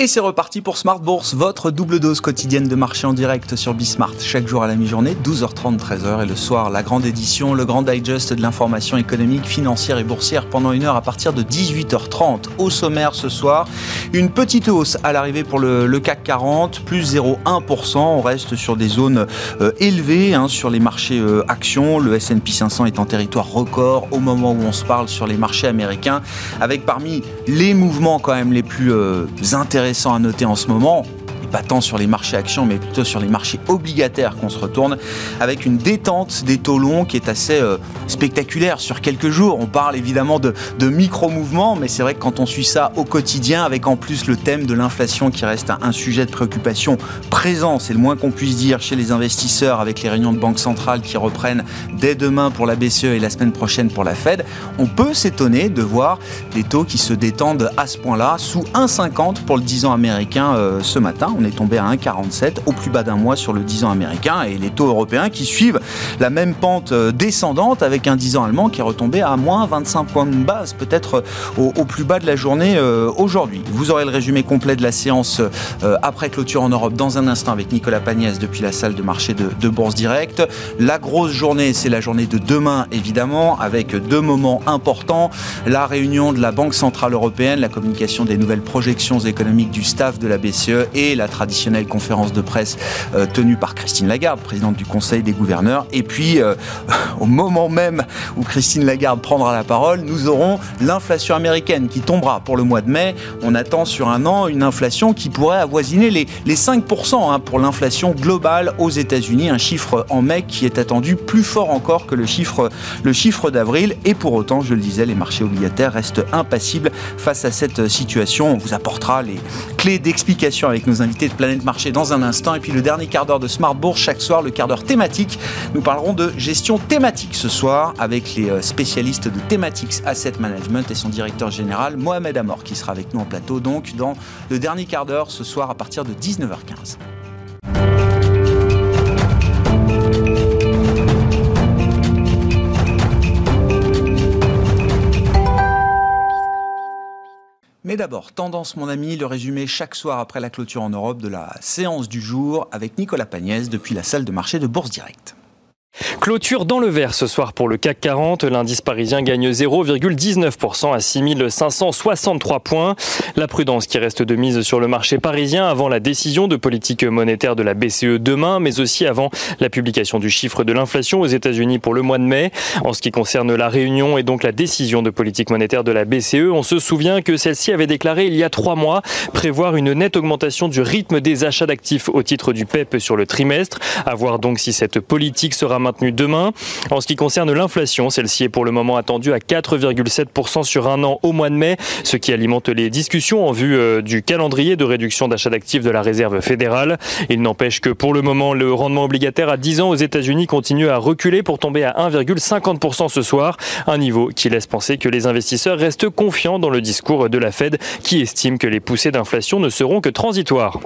Et c'est reparti pour Smart Bourse, votre double dose quotidienne de marché en direct sur Bismart. Chaque jour à la mi-journée, 12h30, 13h. Et le soir, la grande édition, le grand digest de l'information économique, financière et boursière pendant une heure à partir de 18h30. Au sommaire ce soir, une petite hausse à l'arrivée pour le, CAC 40, plus 0,1%. On reste sur des zones euh, élevées hein, sur les marchés euh, actions. Le S&P 500 est en territoire record au moment où on se parle sur les marchés américains, avec parmi les mouvements quand même les plus euh, intéressants intéressant à noter en ce moment, pas tant sur les marchés actions, mais plutôt sur les marchés obligataires qu'on se retourne, avec une détente des taux longs qui est assez euh, spectaculaire sur quelques jours. On parle évidemment de, micro-mouvements, mais c'est vrai que quand on suit ça au quotidien, avec en plus le thème de l'inflation qui reste un, sujet de préoccupation présent, c'est le moins qu'on puisse dire chez les investisseurs, avec les réunions de banque centrale qui reprennent dès demain pour la BCE et la semaine prochaine pour la Fed, on peut s'étonner de voir des taux qui se détendent à ce point-là, sous 1,50 pour le 10 ans américain euh, ce matin on est tombé à 1,47 au plus bas d'un mois sur le 10 ans américain et les taux européens qui suivent la même pente euh, descendante avec un 10 ans allemand qui est retombé à moins 25 points de base, peut-être euh, au, plus bas de la journée euh, aujourd'hui. Vous aurez le résumé complet de la séance après clôture en Europe dans un instant avec Nicolas Pagnès depuis la salle de marché de, de Bourse Direct. La grosse journée, c'est la journée de demain évidemment avec deux moments importants. La réunion de la Banque Centrale Européenne, la communication des nouvelles projections économiques du staff de la BCE et la traditionnelle conférence de presse euh, tenue par Christine Lagarde, présidente du Conseil des gouverneurs. Et puis, euh, au moment même où Christine Lagarde prendra la parole, nous aurons l'inflation américaine qui tombera pour le mois de mai. On attend sur un an une inflation qui pourrait avoisiner les, les 5% hein, pour l'inflation globale aux États-Unis, un chiffre en mai qui est attendu plus fort encore que le chiffre, le chiffre d'avril. Et pour autant, je le disais, les marchés obligataires restent impassibles face à cette situation. On vous apportera les clés d'explication avec nos invités de Planète Marché dans un instant. Et puis le dernier quart d'heure de Smart Bourse, chaque soir, le quart d'heure thématique. Nous parlerons de gestion thématique ce soir avec les euh, spécialistes de Thematics Asset Management et son directeur général, Mohamed Amor, qui sera avec nous en plateau donc dans le dernier quart d'heure ce soir à partir de 19h15. Mais d'abord, tendance mon ami, le résumé chaque soir après la clôture en Europe de la séance du jour avec Nicolas Pagnès depuis la salle de marché de Bourse Directe. Clôture dans le vert ce soir pour le CAC 40. L'indice parisien gagne 0,19% à 6563 points. La prudence qui reste de mise sur le marché parisien avant la décision de politique monétaire de la BCE demain, mais aussi avant la publication du chiffre de l'inflation aux États-Unis pour le mois de mai. En ce qui concerne la réunion et donc la décision de politique monétaire de la BCE, on se souvient que celle-ci avait déclaré il y a trois mois prévoir une nette augmentation du rythme des achats d'actifs au titre du PEP e sur le trimestre. À voir donc si cette politique sera maintenue demain. En ce qui concerne l'inflation, celle-ci est pour le moment attendue à 4,7% sur un an au mois de mai, ce qui alimente les discussions en vue euh, du calendrier de réduction d'achat d'actifs de la réserve fédérale. Il n'empêche que pour le moment, le rendement obligataire à 10 ans aux États-Unis continue à reculer pour tomber à 1,50% ce soir, un niveau qui laisse penser que les investisseurs restent confiants dans le discours de la Fed qui estime que les poussées d'inflation ne seront que transitoires.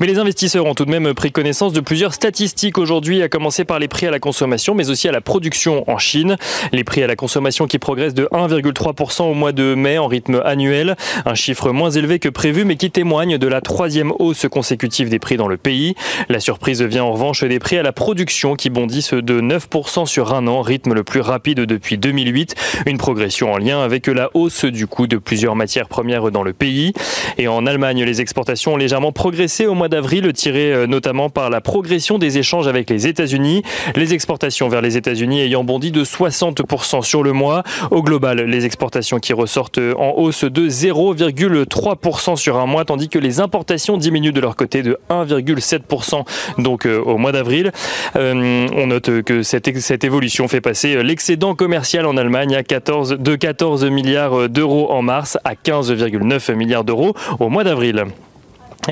Mais les investisseurs ont tout de même pris connaissance de plusieurs statistiques aujourd'hui, à commencer par les prix à la consommation, mais aussi à la production en Chine. Les prix à la consommation qui progressent de 1,3% au mois de mai en rythme annuel, un chiffre moins élevé que prévu, mais qui témoigne de la troisième hausse consécutive des prix dans le pays. La surprise vient en revanche des prix à la production qui bondissent de 9% sur un an, rythme le plus rapide depuis 2008, une progression en lien avec la hausse du coût de plusieurs matières premières dans le pays. Et en Allemagne, les exportations ont légèrement progressé au mois d'avril, tiré euh, notamment par la progression des échanges avec les États-Unis. Les exportations vers les États-Unis ayant bondi de 60% sur le mois. Au global, les exportations qui ressortent en hausse de 0,3% sur un mois, tandis que les importations diminuent de leur côté de 1,7% donc euh, au mois d'avril. Euh, on note que cette, évolution fait passer l'excédent commercial en Allemagne à 14, de 14 milliards d'euros en mars à 15,9 milliards d'euros au mois d'avril.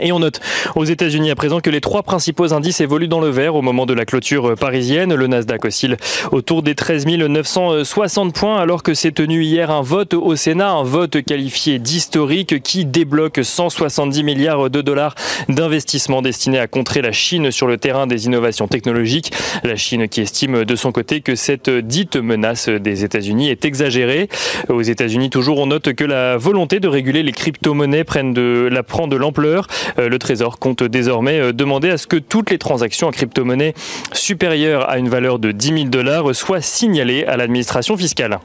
Et on note aux États-Unis à présent que les trois principaux indices évoluent dans le vert au moment de la clôture parisienne. Le Nasdaq oscille autour des 13 960 points alors que s'est tenu hier un vote au Sénat, un vote qualifié d'historique qui débloque 170 milliards de dollars d'investissements destinés à contrer la Chine sur le terrain des innovations technologiques. La Chine qui estime de son côté que cette dite menace des États-Unis est exagérée. Aux États-Unis toujours on note que la volonté de réguler les crypto-monnaies prend de l'ampleur. Euh, le Trésor compte désormais euh, demander à ce que toutes les transactions en crypto-monnaie supérieures à une valeur de 10 000 dollars soient signalées à l'administration fiscale.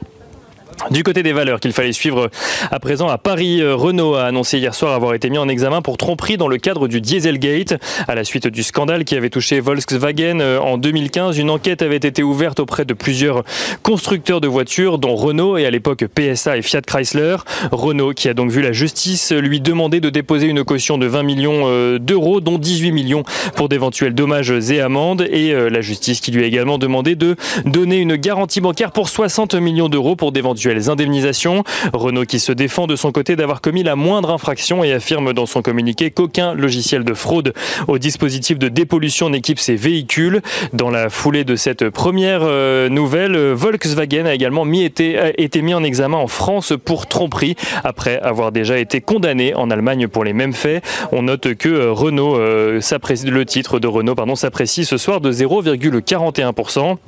Du côté des valeurs qu'il fallait suivre à présent à Paris, euh, Renault a annoncé hier soir avoir été mis en examen pour tromperie dans le cadre du Dieselgate. À la suite du scandale qui avait touché Volkswagen euh, en 2015, une enquête avait été ouverte auprès de plusieurs constructeurs de voitures, dont Renault et à l'époque PSA et Fiat Chrysler. Renault qui a donc vu la justice lui demander de déposer une caution de 20 millions euh, d'euros, dont 18 millions pour d'éventuels dommages et amendes. Et la justice qui lui a également demandé de donner une garantie bancaire pour 60 millions d'euros pour d'éventuels les indemnisations. Renault qui se défend de son côté d'avoir commis la moindre infraction et affirme dans son communiqué qu'aucun logiciel de fraude au dispositif de dépollution n'équipe ses véhicules. Dans la foulée de cette première euh, nouvelle, Volkswagen a également mis, été, été mis en examen en France pour tromperie après avoir déjà été condamné en Allemagne pour les mêmes faits. On note que euh, Renault, euh, le titre de Renault s'apprécie ce soir de 0,41%.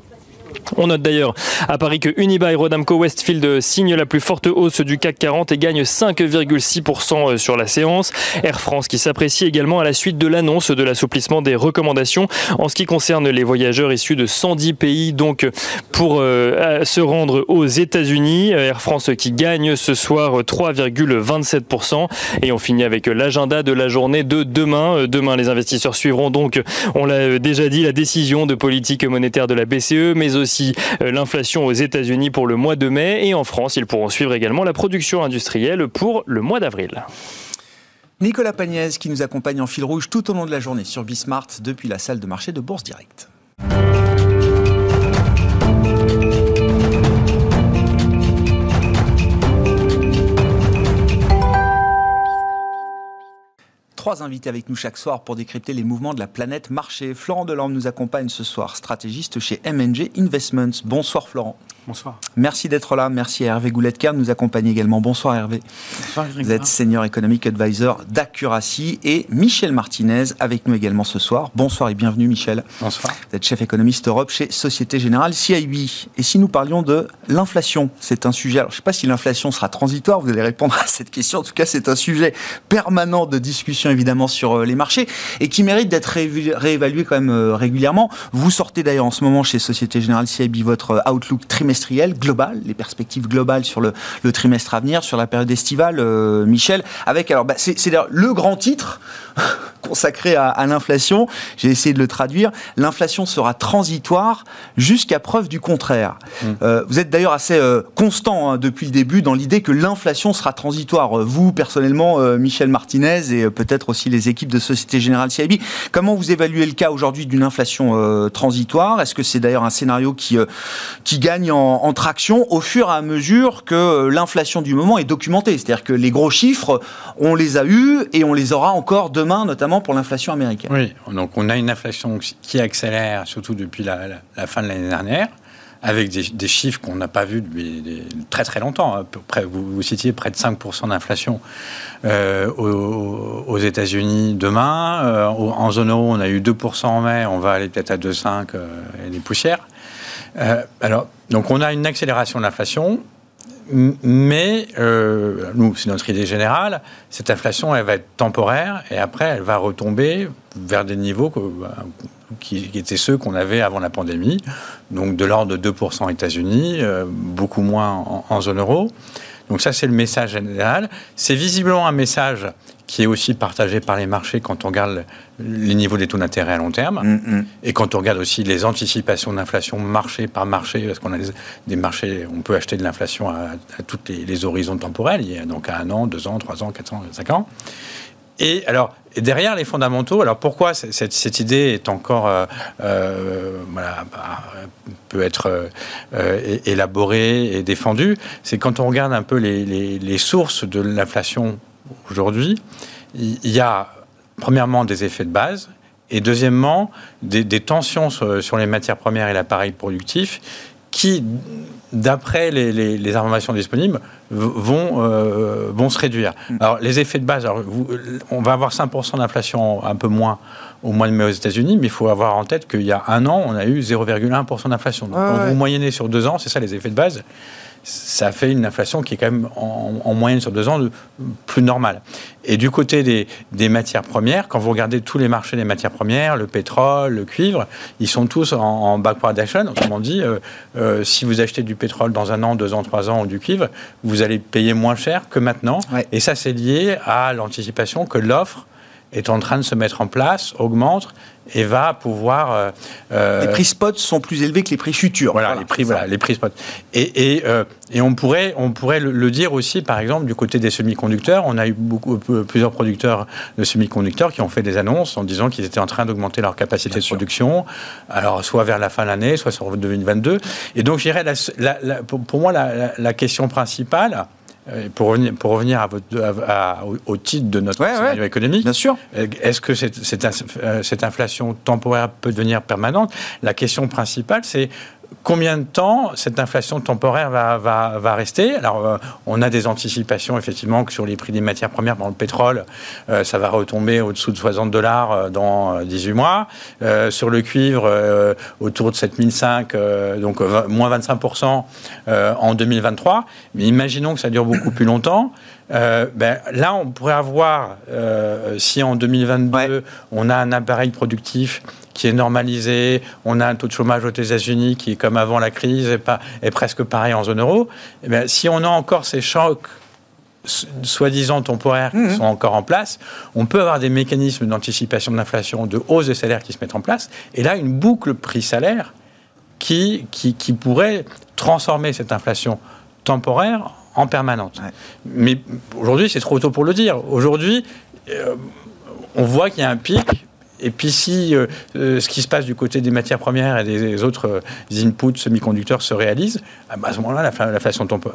On note d'ailleurs à Paris que Unibail Rodamco Westfield signe la plus forte hausse du CAC 40 et gagne 5,6% sur la séance. Air France qui s'apprécie également à la suite de l'annonce de l'assouplissement des recommandations en ce qui concerne les voyageurs issus de 110 pays donc pour euh, se rendre aux États-Unis. Air France qui gagne ce soir 3,27% et on finit avec l'agenda de la journée de demain. Demain les investisseurs suivront donc, on l'a déjà dit, la décision de politique monétaire de la BCE mais aussi euh, l'inflation aux États-Unis pour le mois de mai et en France, ils pourront suivre également la production industrielle pour le mois d'avril. Nicolas Pagnès qui nous accompagne en fil rouge tout au long de la journée sur Bismart depuis la salle de marché de Bourse Direct. Trois invités avec nous chaque soir pour décrypter les mouvements de la planète marché. Florent Delorme nous accompagne ce soir, stratégiste chez MNG Investments. Bonsoir Florent. Bonsoir. Merci d'être là. Merci à Hervé Gouletker de nous accompagner également. Bonsoir Hervé. Bonsoir Vous êtes senior economic advisor d'Accuracy et Michel Martinez avec nous également ce soir. Bonsoir et bienvenue Michel. Bonsoir. Vous êtes chef économiste Europe chez Société Générale CIB. Et si nous parlions de l'inflation, c'est un sujet, alors je ne sais pas si l'inflation sera transitoire, vous allez répondre à cette question. En tout cas, c'est un sujet permanent de discussion évidemment sur euh, les marchés et qui mérite d'être réévalué quand même euh, régulièrement. Vous sortez d'ailleurs en ce moment chez Société Générale CIB votre euh, outlook trimestriel trimestriel, global, les perspectives globales sur le, trimestre à venir, sur la période estivale, euh, Michel, avec, alors, bah, c'est le grand titre consacré à, l'inflation. J'ai essayé de le traduire. L'inflation sera transitoire jusqu'à preuve du contraire. Mmh. Euh, vous êtes d'ailleurs assez euh, constant hein, depuis le début dans l'idée que l'inflation sera transitoire. Vous, personnellement, Michel Martinez et peut-être aussi les équipes de Société Générale CIB, comment vous évaluez le cas aujourd'hui d'une inflation transitoire? Est-ce que c'est d'ailleurs un scénario qui, qui gagne en en, traction au fur et à mesure que euh, l'inflation du moment est documentée? C'est-à-dire que les gros chiffres, on les a eus et on les aura encore demain, notamment pour l'inflation américaine. Oui, donc on a une inflation qui accélère, surtout depuis la, fin de l'année dernière avec des, chiffres qu'on n'a pas vus depuis très très longtemps. Hein. Vous, citiez près de 5% d'inflation euh, aux, États-Unis demain. Euh, en zone euro, on a eu 2% en mai, on va aller peut-être à 2,5 et des poussières. alors, donc on a une accélération de l'inflation, mais euh, nous, c'est notre idée générale, cette inflation, elle va être temporaire et après, elle va retomber vers des niveaux qui, étaient ceux qu'on avait avant la pandémie, donc de l'ordre de 2% aux États-Unis, euh, beaucoup moins en, zone euro. Donc ça, c'est le message général. C'est visiblement un message qui est aussi partagé par les marchés quand on regarde les niveaux des taux d'intérêt à long terme mm, mm. et quand on regarde aussi les anticipations d'inflation marché par marché, parce qu'on a des, marchés, on peut acheter de l'inflation à, à tous les, horizons temporels, donc à un an, deux ans, trois ans, quatre ans, cinq ans. Et alors, derrière les fondamentaux, alors pourquoi cette, idée est encore, euh, euh, voilà, bah, peut être euh, élaborée et défendue, c'est quand on regarde un peu les, les sources de l'inflation aujourd'hui, il y a premièrement, des effets de base, et deuxièmement, des, tensions sur, les matières premières et l'appareil productif qui, d'après les, informations disponibles, vont, euh, vont se réduire. Mm. Alors, les effets de base, on va avoir 5% d'inflation, un peu moins au mois de mai aux États-Unis, mais il faut avoir en tête qu'il y a un an, on a eu 0,1% d'inflation. Donc, quand vous moyennez sur deux ans, c'est ça les effets de base ça fait une inflation qui est quand même en, moyenne sur deux ans plus normale. Et du côté des, matières premières, quand vous regardez tous les marchés des matières premières, le pétrole, le cuivre, ils sont tous en, en backwardation. Autrement dit, euh, euh, si vous achetez du pétrole dans un an, deux ans, trois ans ou du cuivre, vous allez payer moins cher que maintenant. Et ça, c'est lié à l'anticipation que l'offre est en train de se mettre en place, augmente et va pouvoir. Euh, euh, les prix spot sont plus élevés que les prix futurs. Voilà, les prix, voilà, les prix spot. Et, et, euh, et, on pourrait, on pourrait le, dire aussi, par exemple, du côté des semi-conducteurs. On a eu beaucoup, plusieurs producteurs de semi-conducteurs qui ont fait des annonces en disant qu'ils étaient en train d'augmenter leur capacité de production, alors soit vers la fin de l'année, soit sur 2022. Et donc, je dirais, pour, moi, la question principale, pour revenir, pour revenir à votre, au, titre de notre scénario économique, bien sûr. Euh, est-ce que cette, euh, cette, inflation temporaire peut devenir permanente? La question principale, c'est combien de temps cette inflation temporaire va, va, va rester Alors, euh, on a des anticipations, effectivement, que sur les prix des matières premières, dans le pétrole, euh, ça va retomber au-dessous de 60 dollars euh, dans 18 mois. sur le cuivre, autour de 7005, donc moins 25% en 2023. Mais imaginons que ça dure beaucoup plus longtemps. ben, là, on pourrait avoir, si en 2022, on a un appareil productif qui est normalisé, on a un taux de chômage aux États-Unis qui comme avant la crise pas, est presque pareil en zone euro, et eh si on a encore ces chocs soi-disant temporaires qui mhm. sont encore en place, on peut avoir des mécanismes d'anticipation de l'inflation, de hausse des salaires qui se mettent en place, et là une boucle prix-salaire qui, qui, qui, pourrait transformer cette inflation temporaire en permanente. Mais aujourd'hui, c'est trop tôt pour le dire. Aujourd'hui, euh, on voit qu'il y a un pic et puis si euh, euh, ce qui se passe du côté des matières premières et des, autres euh, inputs semi-conducteurs se réalise, ah bah, à ce moment-là,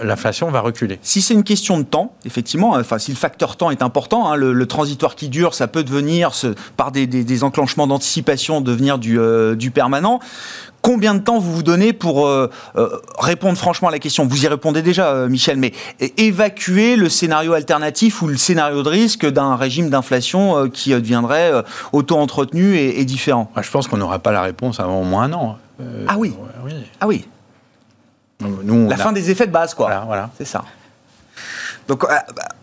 l'inflation va reculer. Si c'est une question de temps, effectivement, enfin si le facteur temps est important, hein, le, transitoire qui dure, ça peut devenir, par des, enclenchements d'anticipation, devenir du, du permanent. Combien de temps vous vous donnez pour euh, euh, répondre franchement à la question? Vous y répondez déjà, euh, Michel, mais évacuer le scénario alternatif ou le scénario de risque d'un régime d'inflation qui deviendrait auto-entretenu et, différent? Je pense qu'on n'aura pas la réponse avant au moins un an. ah oui. Ah oui. Nous, la fin des effets de base, quoi. Voilà, voilà. C'est ça. Donc euh,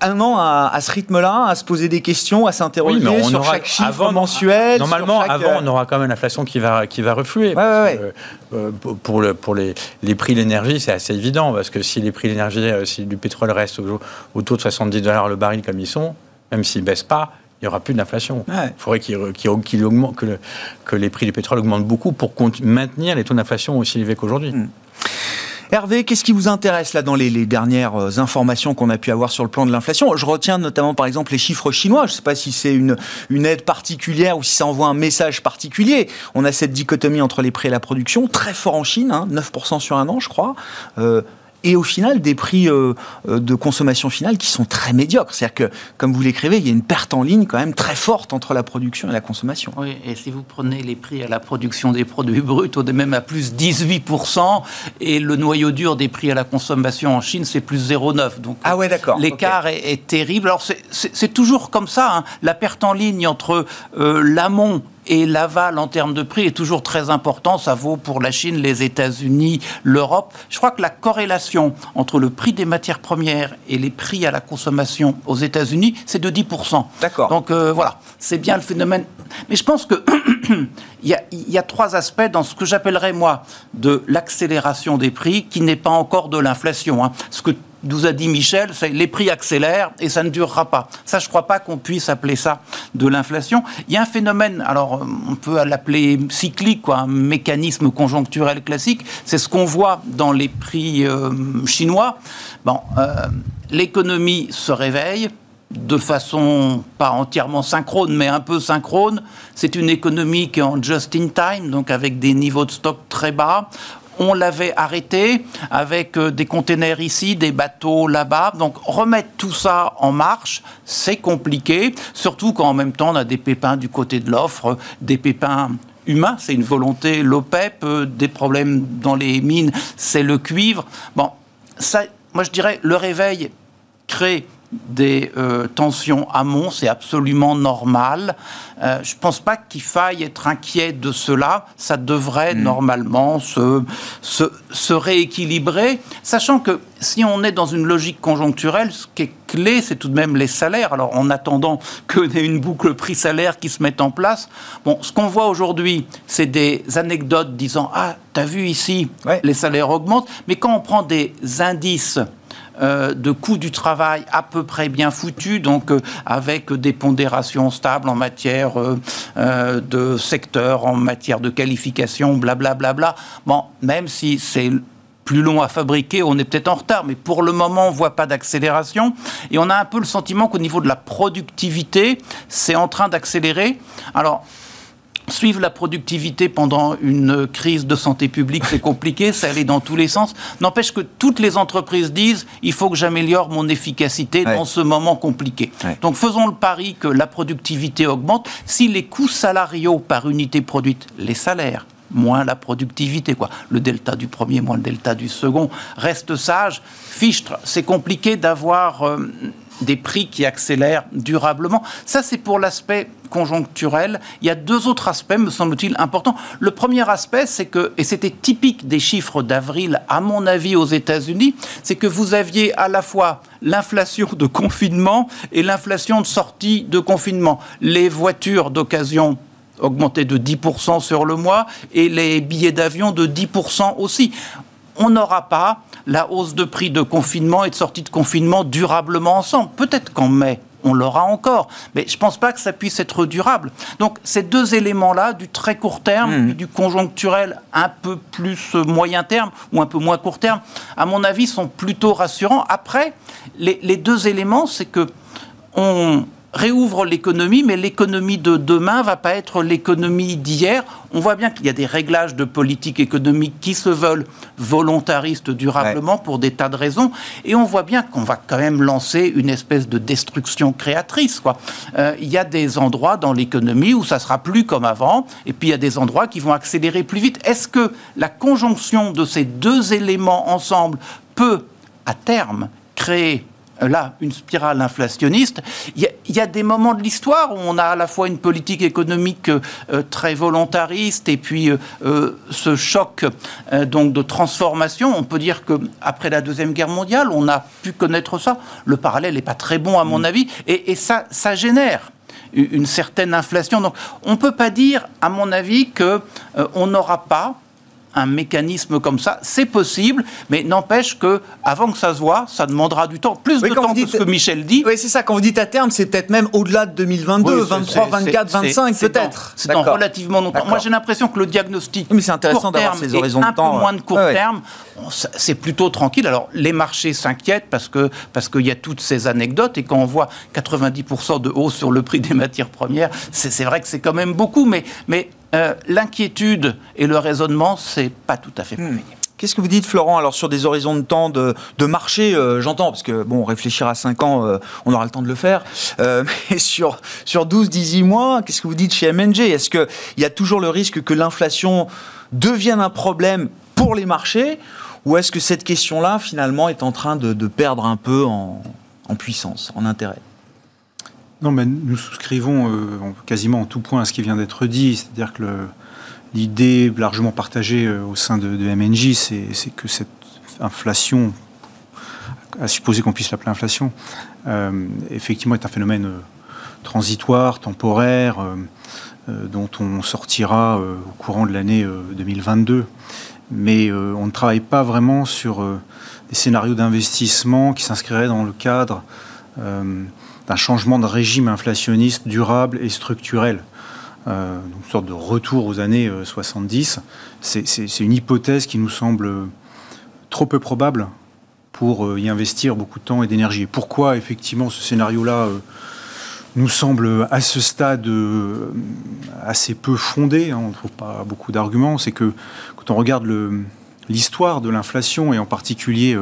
un an à, ce rythme-là, à se poser des questions, à s'interroger sur chaque chiffre avant, mensuel. Normalement, avant, euh, on aura quand même l'inflation qui va qui va refluer. Euh, pour le, pour les, les prix de l'énergie, c'est assez évident parce que si les prix de l'énergie, si du pétrole reste autour de 70 dollars le baril comme ils sont, même s'ils baissent pas, il n'y aura plus d'inflation. Il faudrait qu'il augmente, que, que, les prix du pétrole augmentent beaucoup pour maintenir les taux d'inflation aussi élevés qu'aujourd'hui. Hmm. Hervé, qu'est-ce qui vous intéresse là dans les, dernières euh, informations qu'on a pu avoir sur le plan de l'inflation? Je retiens notamment par exemple les chiffres chinois. Je ne sais pas si c'est une, aide particulière ou si ça envoie un message particulier. On a cette dichotomie entre les prix et la production, très fort en Chine, 9% hein, sur un an je crois. Euh, et au final des prix euh, euh, de consommation finale qui sont très médiocres. C'est-à-dire que, comme vous l'écrivez, il y a une perte en ligne quand même très forte entre la production et la consommation. Oui, et si vous prenez les prix à la production des produits bruts, au même à plus 18%, et le noyau dur des prix à la consommation en Chine, c'est plus 0,9. Donc ah ouais, d'accord. L'écart est, terrible. Alors c'est toujours comme ça, hein. la perte en ligne entre euh, l'amont et l'aval en termes de prix est toujours très important. Ça vaut pour la Chine, les États-Unis, l'Europe. Je crois que la corrélation entre le prix des matières premières et les prix à la consommation aux États-Unis, c'est de 10%. D'accord. Donc euh, voilà, c'est bien le phénomène. Mais je pense que il, y a, il y a trois aspects dans ce que j'appellerais moi de l'accélération des prix qui n'est pas encore de l'inflation. Hein. Ce que nous a dit Michel, les prix accélèrent et ça ne durera pas. Ça, je ne crois pas qu'on puisse appeler ça de l'inflation. Il y a un phénomène, alors euh, on peut l'appeler cyclique, quoi, un mécanisme conjoncturel classique. C'est ce qu'on voit dans les prix euh, chinois. Bon, euh, l'économie se réveille de façon pas entièrement synchrone, mais un peu synchrone. C'est une économie qui est en just in time, donc avec des niveaux de stock très bas on l'avait arrêté avec euh, des containers ici, des bateaux là-bas. Donc remettre tout ça en marche, c'est compliqué, surtout quand en même temps on a des pépins du côté de l'offre, des pépins humains, c'est une volonté, l'OPEP, euh, des problèmes dans les mines, c'est le cuivre. Bon, moi je dirais, le réveil crée des euh, tensions amont, c'est absolument normal. Euh, je ne pense pas qu'il faille être inquiet de cela. Ça devrait mm. normalement se, se, se, rééquilibrer, sachant que si on est dans une logique conjoncturelle, ce qui est clé, c'est tout de même les salaires. Alors, en attendant que ait une boucle prix-salaire qui se mette en place, bon, ce qu'on voit aujourd'hui, c'est des anecdotes disant Ah, t'as vu ici, les salaires augmentent. Mais quand on prend des indices euh, de coût du travail à peu près bien foutu, donc euh, avec des pondérations stables en matière euh, de secteur, en matière de qualification, blablabla. Bla, bla, bla. Bon, même si c'est plus long à fabriquer, on est peut-être en retard, mais pour le moment, on ne voit pas d'accélération. Et on a un peu le sentiment qu'au niveau de la productivité, c'est en train d'accélérer. Alors, Suivre la productivité pendant une crise de santé publique, c'est compliqué, ça allait dans tous les sens. N'empêche que toutes les entreprises disent il faut que j'améliore mon efficacité dans ce moment compliqué. Donc faisons le pari que la productivité augmente. Si les coûts salariaux par unité produite, les salaires, moins la productivité, quoi. Le delta du premier moins le delta du second reste sage. Fichtre, c'est compliqué d'avoir euh, des prix qui accélèrent durablement. Ça, c'est pour l'aspect conjoncturel. Il y a deux autres aspects, me semble-t-il, importants. Le premier aspect, c'est que, et c'était typique des chiffres d'avril, à mon avis, aux États-Unis, c'est que vous aviez à la fois l'inflation de confinement et l'inflation de sortie de confinement. Les voitures d'occasion augmentaient de 10% sur le mois et les billets d'avion de 10% aussi. On n'aura pas la hausse de prix de confinement et de sortie de confinement durablement ensemble. Peut-être qu'en mai, on l'aura encore. Mais je ne pense pas que ça puisse être durable. Donc ces deux éléments-là, du très court terme, mmh. du conjoncturel un peu plus moyen terme ou un peu moins court terme, à mon avis, sont plutôt rassurants. Après, les, les deux éléments, c'est que on, réouvre l'économie, mais l'économie de demain va pas être l'économie d'hier. On voit bien qu'il y a des réglages de politique économique qui se veulent volontaristes durablement pour des tas de raisons, et on voit bien qu'on va quand même lancer une espèce de destruction créatrice. Quoi. Euh, il y a des endroits dans l'économie où ça sera plus comme avant, et puis il y a des endroits qui vont accélérer plus vite. Est-ce que la conjonction de ces deux éléments ensemble peut, à terme, créer là une spirale inflationniste. Il y, a, des moments de l'histoire où on a à la fois une politique économique euh, très volontariste et puis euh, euh, ce choc donc de transformation. On peut dire que après la deuxième guerre mondiale, on a pu connaître ça. Le parallèle n'est pas très bon à mon mm. avis, et, ça, ça génère une certaine inflation. Donc, on ne peut pas dire, à mon avis, que on n'aura pas un mécanisme comme ça. C'est possible, mais n'empêche que avant que ça se voit, ça demandera du temps, plus de temps que ce que Michel dit. Oui, c'est ça. Quand vous dites à terme, c'est peut-être même au-delà de 2022, 23, 24, 25 peut-être. C'est dans relativement longtemps. Moi, j'ai l'impression que le diagnostic mais c'est intéressant d'avoir ces horizons de temps. Un peu moins de court terme, c'est plutôt tranquille. Alors, les marchés s'inquiètent parce que parce qu'il y a toutes ces anecdotes et quand on voit 90% de hausse sur le prix des matières premières, c'est vrai que c'est quand même beaucoup, mais mais euh, l'inquiétude et le raisonnement, c'est pas tout à fait hmm. Qu'est-ce que vous dites, Florent, alors sur des horizons de temps de, marché, euh, j'entends, parce que, bon, réfléchir à 5 ans, euh, on aura le temps de le faire, mais sur, sur 12, 18 mois, qu'est-ce que vous dites chez MNG Est-ce qu'il y a toujours le risque que l'inflation devienne un problème pour les marchés, ou est-ce que cette question-là, finalement, est en train de, perdre un peu en puissance, en intérêt? Non, mais nous souscrivons euh, quasiment en tout point à ce qui vient d'être dit, c'est-à-dire que l'idée largement partagée euh, au sein de, MNJ, c'est que cette inflation, à supposer qu'on puisse l'appeler inflation, euh, effectivement est un phénomène transitoire, temporaire, dont on sortira au courant de l'année 2022. Mais on ne travaille pas vraiment sur des scénarios d'investissement qui s'inscriraient dans le cadre d'un changement de régime inflationniste durable et structurel. Euh, une sorte de retour aux années 70. Euh, c'est une hypothèse qui nous semble trop peu probable pour euh, y investir beaucoup de temps et d'énergie. Pourquoi effectivement ce scénario-là nous semble à ce stade assez peu fondé, hein, on ne trouve pas beaucoup d'arguments, c'est que quand on regarde l'histoire de l'inflation et en particulier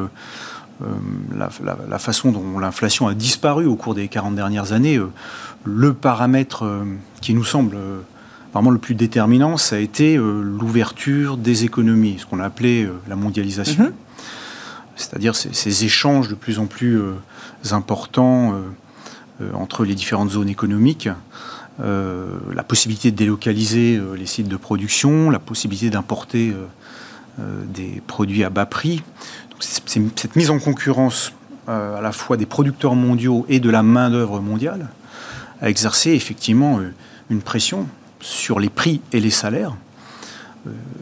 la, façon dont l'inflation a disparu au cours des 40 dernières années, le paramètre qui nous semble vraiment le plus déterminant, ça a été l'ouverture des économies, ce qu'on a appelé la mondialisation. Mm-hmm. C'est-à-dire ces, échanges de plus en plus importants entre les différentes zones économiques euh, la possibilité de délocaliser euh, les sites de production, la possibilité d'importer euh, des produits à bas prix. Cette mise en concurrence à la fois des producteurs mondiaux et de la main-d'œuvre mondiale a exercé effectivement une pression sur les prix et les salaires.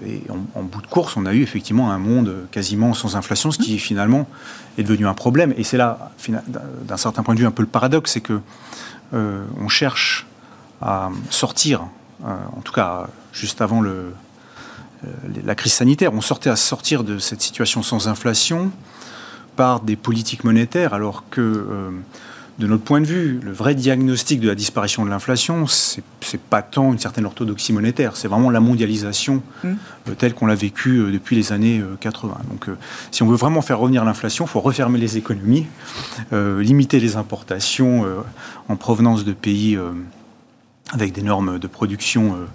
Et en, bout de course, on a eu effectivement un monde quasiment sans inflation, ce qui finalement est devenu un problème. Et c'est là, d'un certain point de vue, un peu le paradoxe, c'est que on cherche à sortir, euh, en tout cas juste avant le, euh, la crise sanitaire, on sortait à sortir de cette situation sans inflation par des politiques monétaires, alors que, euh, de notre point de vue, le vrai diagnostic de la disparition de l'inflation, c'est pas tant une certaine orthodoxie monétaire, c'est vraiment la mondialisation mmh. telle qu'on l'a vécue depuis les années 80. Donc, si on veut vraiment faire revenir l'inflation, il faut refermer les économies, limiter les importations en provenance de pays avec des normes de production euh,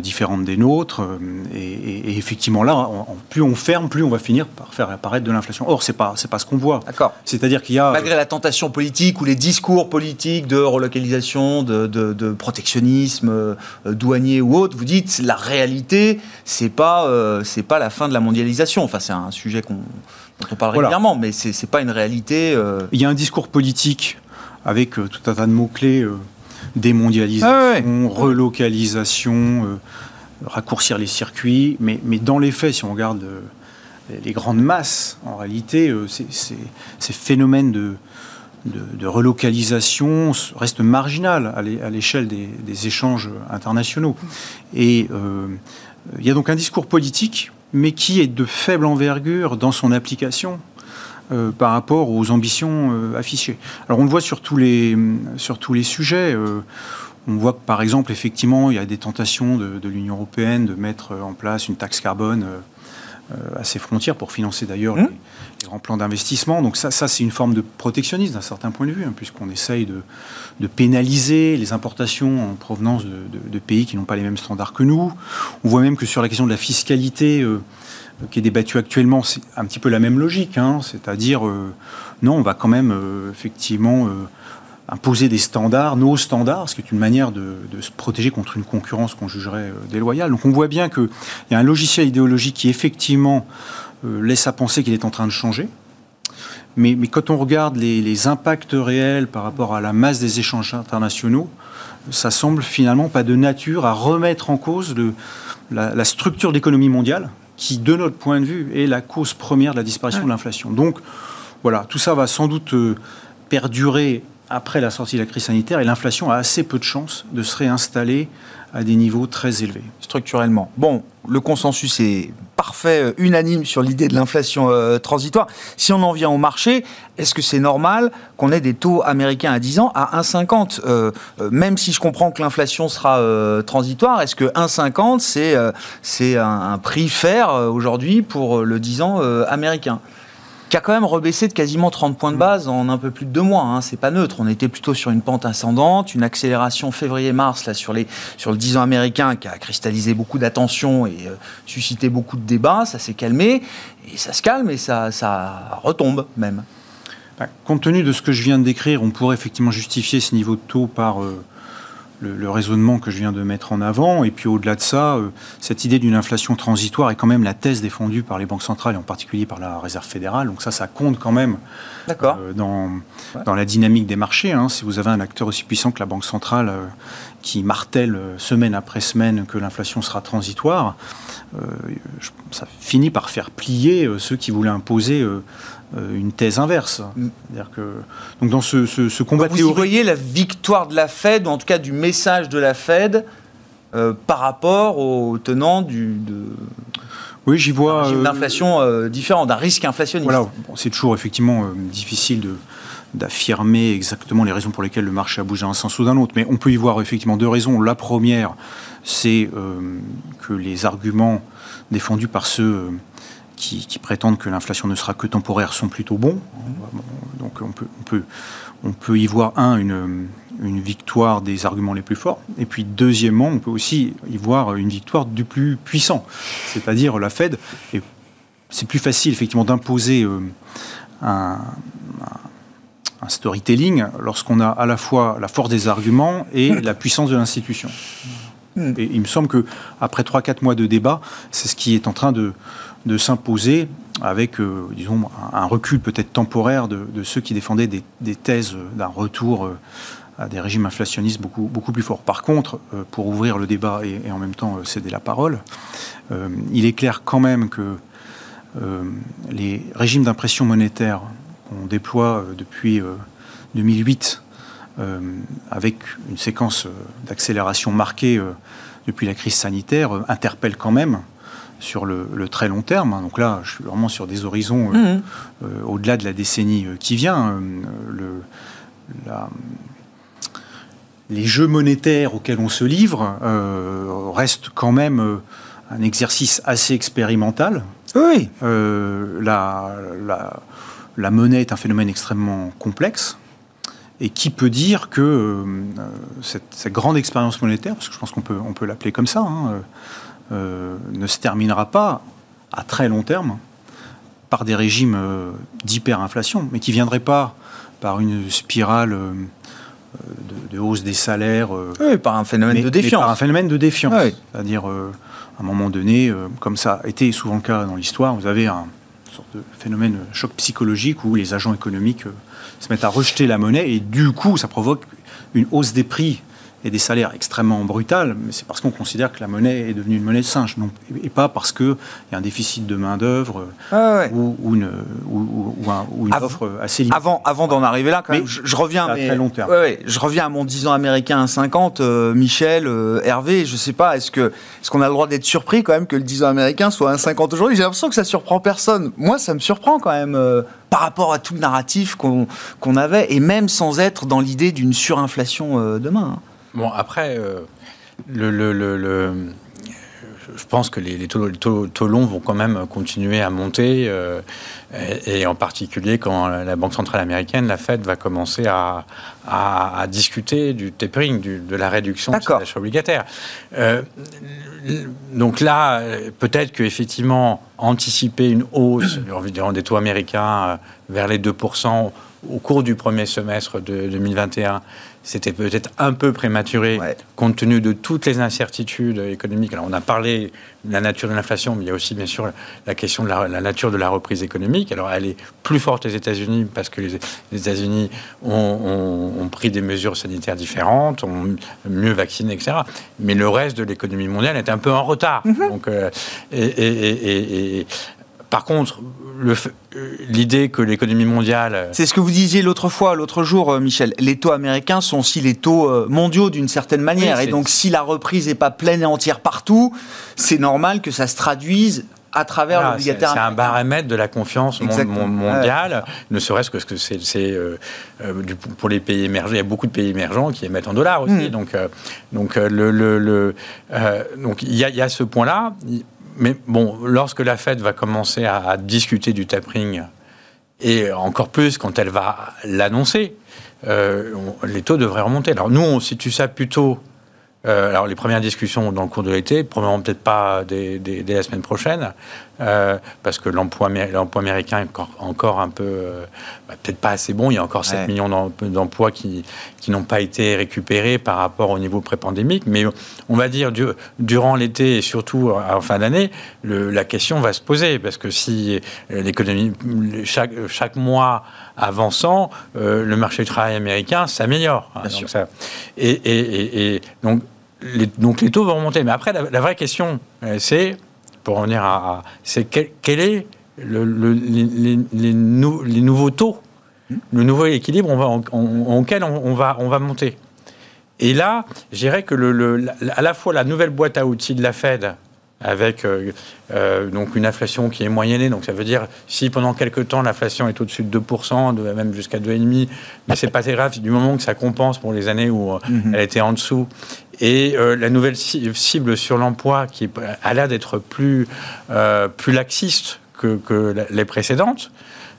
différentes des nôtres. Euh, et, effectivement, là, plus on ferme, plus on va finir par faire apparaître de l'inflation. Or, c'est pas, c'est pas ce qu'on voit. D'accord. C'est-à-dire qu'il y a malgré la tentation politique ou les discours politiques de relocalisation, de, de, protectionnisme euh, douanier ou autre, vous dites la réalité, c'est pas, c'est pas la fin de la mondialisation. Enfin, c'est un sujet qu'on dont on parle régulièrement, mais c'est, c'est pas une réalité. Il y a un discours politique avec tout un tas de mots clés démondialisation, ah relocalisation, euh, raccourcir les circuits. Mais, mais, dans les faits, si on regarde euh, les grandes masses, en réalité, euh, ces phénomènes de, de, relocalisation restent marginal à l'échelle des, échanges internationaux. Et il y a donc un discours politique, mais qui est de faible envergure dans son application. Euh, par rapport aux ambitions euh, affichées. Alors on le voit sur tous les, sur tous les sujets. Euh, on voit que par exemple, effectivement, il y a des tentations de, l'Union européenne de mettre en place une taxe carbone à ses frontières pour financer d'ailleurs mmh. les, grands plans d'investissement. Donc ça, ça c'est une forme de protectionnisme d'un certain point de vue, hein, puisqu'on essaye de, de, pénaliser les importations en provenance de, de pays qui n'ont pas les mêmes standards que nous. On voit même que sur la question de la fiscalité, qui est débattu actuellement, c'est un petit peu la même logique, hein. c'est-à-dire euh, non, on va quand même euh, effectivement euh, imposer des standards, nos standards, ce qui est une manière de, se protéger contre une concurrence qu'on jugerait déloyale. Donc on voit bien qu'il y a un logiciel idéologique qui effectivement laisse à penser qu'il est en train de changer. Mais, quand on regarde les, impacts réels par rapport à la masse des échanges internationaux, ça semble finalement pas de nature à remettre en cause la, structure d'économie mondiale, qui, de notre point de vue, est la cause première de la disparition de l'inflation. Donc, voilà, tout ça va sans doute euh, perdurer après la sortie de la crise sanitaire et l'inflation a assez peu de chances de se réinstaller à des niveaux très élevés. Structurellement. Bon, le consensus est parfait, euh, unanime sur l'idée de l'inflation euh, transitoire. Si on en vient au marché, est-ce que c'est normal qu'on ait des taux américains à 10 ans à 1,50 euh, Même si je comprends que l'inflation sera transitoire, est-ce que 1,50 c'est un, prix fair aujourd'hui pour le 10 ans américain? Qui a quand même rebaissé de quasiment 30 points de base en un peu plus de deux mois. Hein. C'est pas neutre. On était plutôt sur une pente ascendante, une accélération février-mars là sur les sur le 10 ans américain qui a cristallisé beaucoup d'attention et euh, suscité beaucoup de débats. Ça s'est calmé et ça se calme et ça ça retombe même. Bah, compte tenu de ce que je viens de décrire, on pourrait effectivement justifier ce niveau de taux par euh, le, raisonnement que je viens de mettre en avant. Et puis au-delà de ça, euh, cette idée d'une inflation transitoire est quand même la thèse défendue par les banques centrales et en particulier par la Réserve fédérale. Donc ça, ça compte quand même euh, dans, dans la dynamique des marchés. Hein. Si vous avez un acteur aussi puissant que la Banque centrale euh, qui martèle semaine après semaine que l'inflation sera transitoire, ça finit par faire plier ceux qui voulaient imposer une thèse inverse. Mm. Que, donc dans ce, ce, combat Vous voyez la victoire de la Fed, ou en tout cas du message de la Fed, euh, par rapport aux tenants du, de, oui, j'y vois. Un d'inflation euh, différent, d'un risque inflationniste. Voilà, c'est toujours effectivement difficile de, d'affirmer exactement les raisons pour lesquelles le marché a bougé d'un sens ou d'un autre, mais on peut y voir effectivement deux raisons. La première, c'est que les arguments défendus par ceux qui, prétendent que l'inflation ne sera que temporaire sont plutôt bons. Donc on peut, on peut, on peut y voir, un, une, victoire des arguments les plus forts, et puis deuxièmement, on peut aussi y voir une victoire du plus puissant, c'est-à-dire la Fed. Et c'est plus facile effectivement d'imposer euh, un, un storytelling lorsqu'on a à la fois la force des arguments et la puissance de l'institution. Et il me semble que après 3-4 mois de débat, c'est ce qui est en train de, de s'imposer avec, euh, un recul peut-être temporaire de, ceux qui défendaient des, thèses d'un retour euh, à des régimes inflationnistes beaucoup, beaucoup plus forts. Par contre, euh, pour ouvrir le débat et, en même temps céder la parole, il est clair quand même que les régimes d'impression monétaire qu'on déploie depuis 2008, avec une séquence d'accélération marquée depuis la crise sanitaire, interpellent quand même sur le, très long terme. Hein. Donc là, je suis vraiment sur des horizons euh, mmh. euh, au-delà de la décennie euh, qui vient. le, les jeux monétaires auxquels on se livre restent quand même un exercice assez expérimental. Oui. La, la, monnaie est un phénomène extrêmement complexe. Et qui peut dire que cette, grande expérience monétaire, parce que je pense qu'on peut, on peut l'appeler comme ça, hein, ne se terminera pas à très long terme par des régimes euh, d'hyperinflation, mais qui ne viendraient pas par une spirale euh, de, hausse des salaires. oui, par un phénomène de défiance. par un phénomène de défiance. C'est-à-dire, à un moment donné, comme ça a été souvent le cas dans l'histoire, vous avez un sorte de phénomène choc psychologique où les agents économiques se mettent à rejeter la monnaie et du coup, ça provoque une hausse des prix et des salaires extrêmement brutales, mais c'est parce qu'on considère que la monnaie est devenue une monnaie de singe, non, et pas parce qu'il y a un déficit de main-d'œuvre ah ou, une, ou, une offre assez limitée. Avant, avant d'en arriver là, quand même, je, reviens à très long terme. je reviens à mon 10 ans américain à 50, euh, Michel, euh, Hervé, je sais pas, est-ce que est-ce qu'on a le droit d'être surpris quand même que le 10 ans américain soit à 50 aujourd'hui? J'ai l'impression que ça surprend personne. Moi, ça me surprend quand même. Euh, par rapport à tout le narratif qu'on avait, et même sans être dans l'idée d'une surinflation demain. Bon, après, euh, le, le, le, je pense que les, taux, longs vont quand même continuer à monter, euh, et, en particulier quand la Banque centrale américaine, la Fed, va commencer à, à, discuter du tapering, de la réduction de l'achat obligataire. Euh, donc là, peut-être qu'effectivement, anticiper une hausse des taux américains vers les 2% au cours du premier semestre de 2021 c'était peut-être un peu prématuré compte tenu de toutes les incertitudes économiques. Alors on a parlé de la nature de l'inflation, mais il y a aussi bien sûr la question de la, nature de la reprise économique. Alors elle est plus forte aux États-Unis parce que les, États-Unis ont, pris des mesures sanitaires différentes, ont mieux vacciné, etc. Mais le reste de l'économie mondiale est un peu en retard. Mm-hmm. Donc, euh, et, par contre, l'idée que l'économie mondiale... Euh, c'est ce que vous disiez l'autre fois, l'autre jour, euh, Michel. Les taux américains sont aussi les taux euh, mondiaux d'une certaine manière. et donc, si la reprise n'est pas pleine et entière partout, c'est normal que ça se traduise à travers l'obligataire. C'est un baromètre de la confiance mondiale, ne serait-ce que que c'est pour les pays émergents. Il y a beaucoup de pays émergents qui émettent en dollars aussi. Donc, donc, le, le, donc il y, a, il y a ce point-là mais bon, lorsque la Fed va commencer à, discuter du tapering, et encore plus quand elle va l'annoncer, euh, les taux devraient remonter. Alors nous, on situe ça plutôt euh, alors les premières discussions dans le cours de l'été, probablement peut-être pas dès, la semaine prochaine, euh, parce que l'emploi américain est encore, un peu, euh, bah, peut-être pas assez bon. Il y a encore 7 millions d'emplois qui, n'ont pas été récupérés par rapport au niveau pré-pandémique. Mais on va dire durant l'été et surtout en fin d'année, la question va se poser, parce que si l'économie chaque, chaque mois avançant, le marché du travail américain s'améliore. Hein, et, donc, les, donc les taux vont remonter. Mais après, la, vraie question, euh, c'est, pour revenir à, c'est quel, est le, les, nouveaux taux, le nouveau équilibre on va, en, auquel on, va, on va monter. Et là, je dirais que le, à la fois la nouvelle boîte à outils de la Fed, avec euh, euh, donc une inflation qui est moyennée. Donc ça veut dire si pendant quelques temps l'inflation est au-dessus de 2%, de, même jusqu'à 2,5%, mais c'est pas très grave du moment que ça compense pour les années où euh, mhm. elle était en dessous. Et la nouvelle cible sur l'emploi qui a l'air d'être plus, plus laxiste que, les précédentes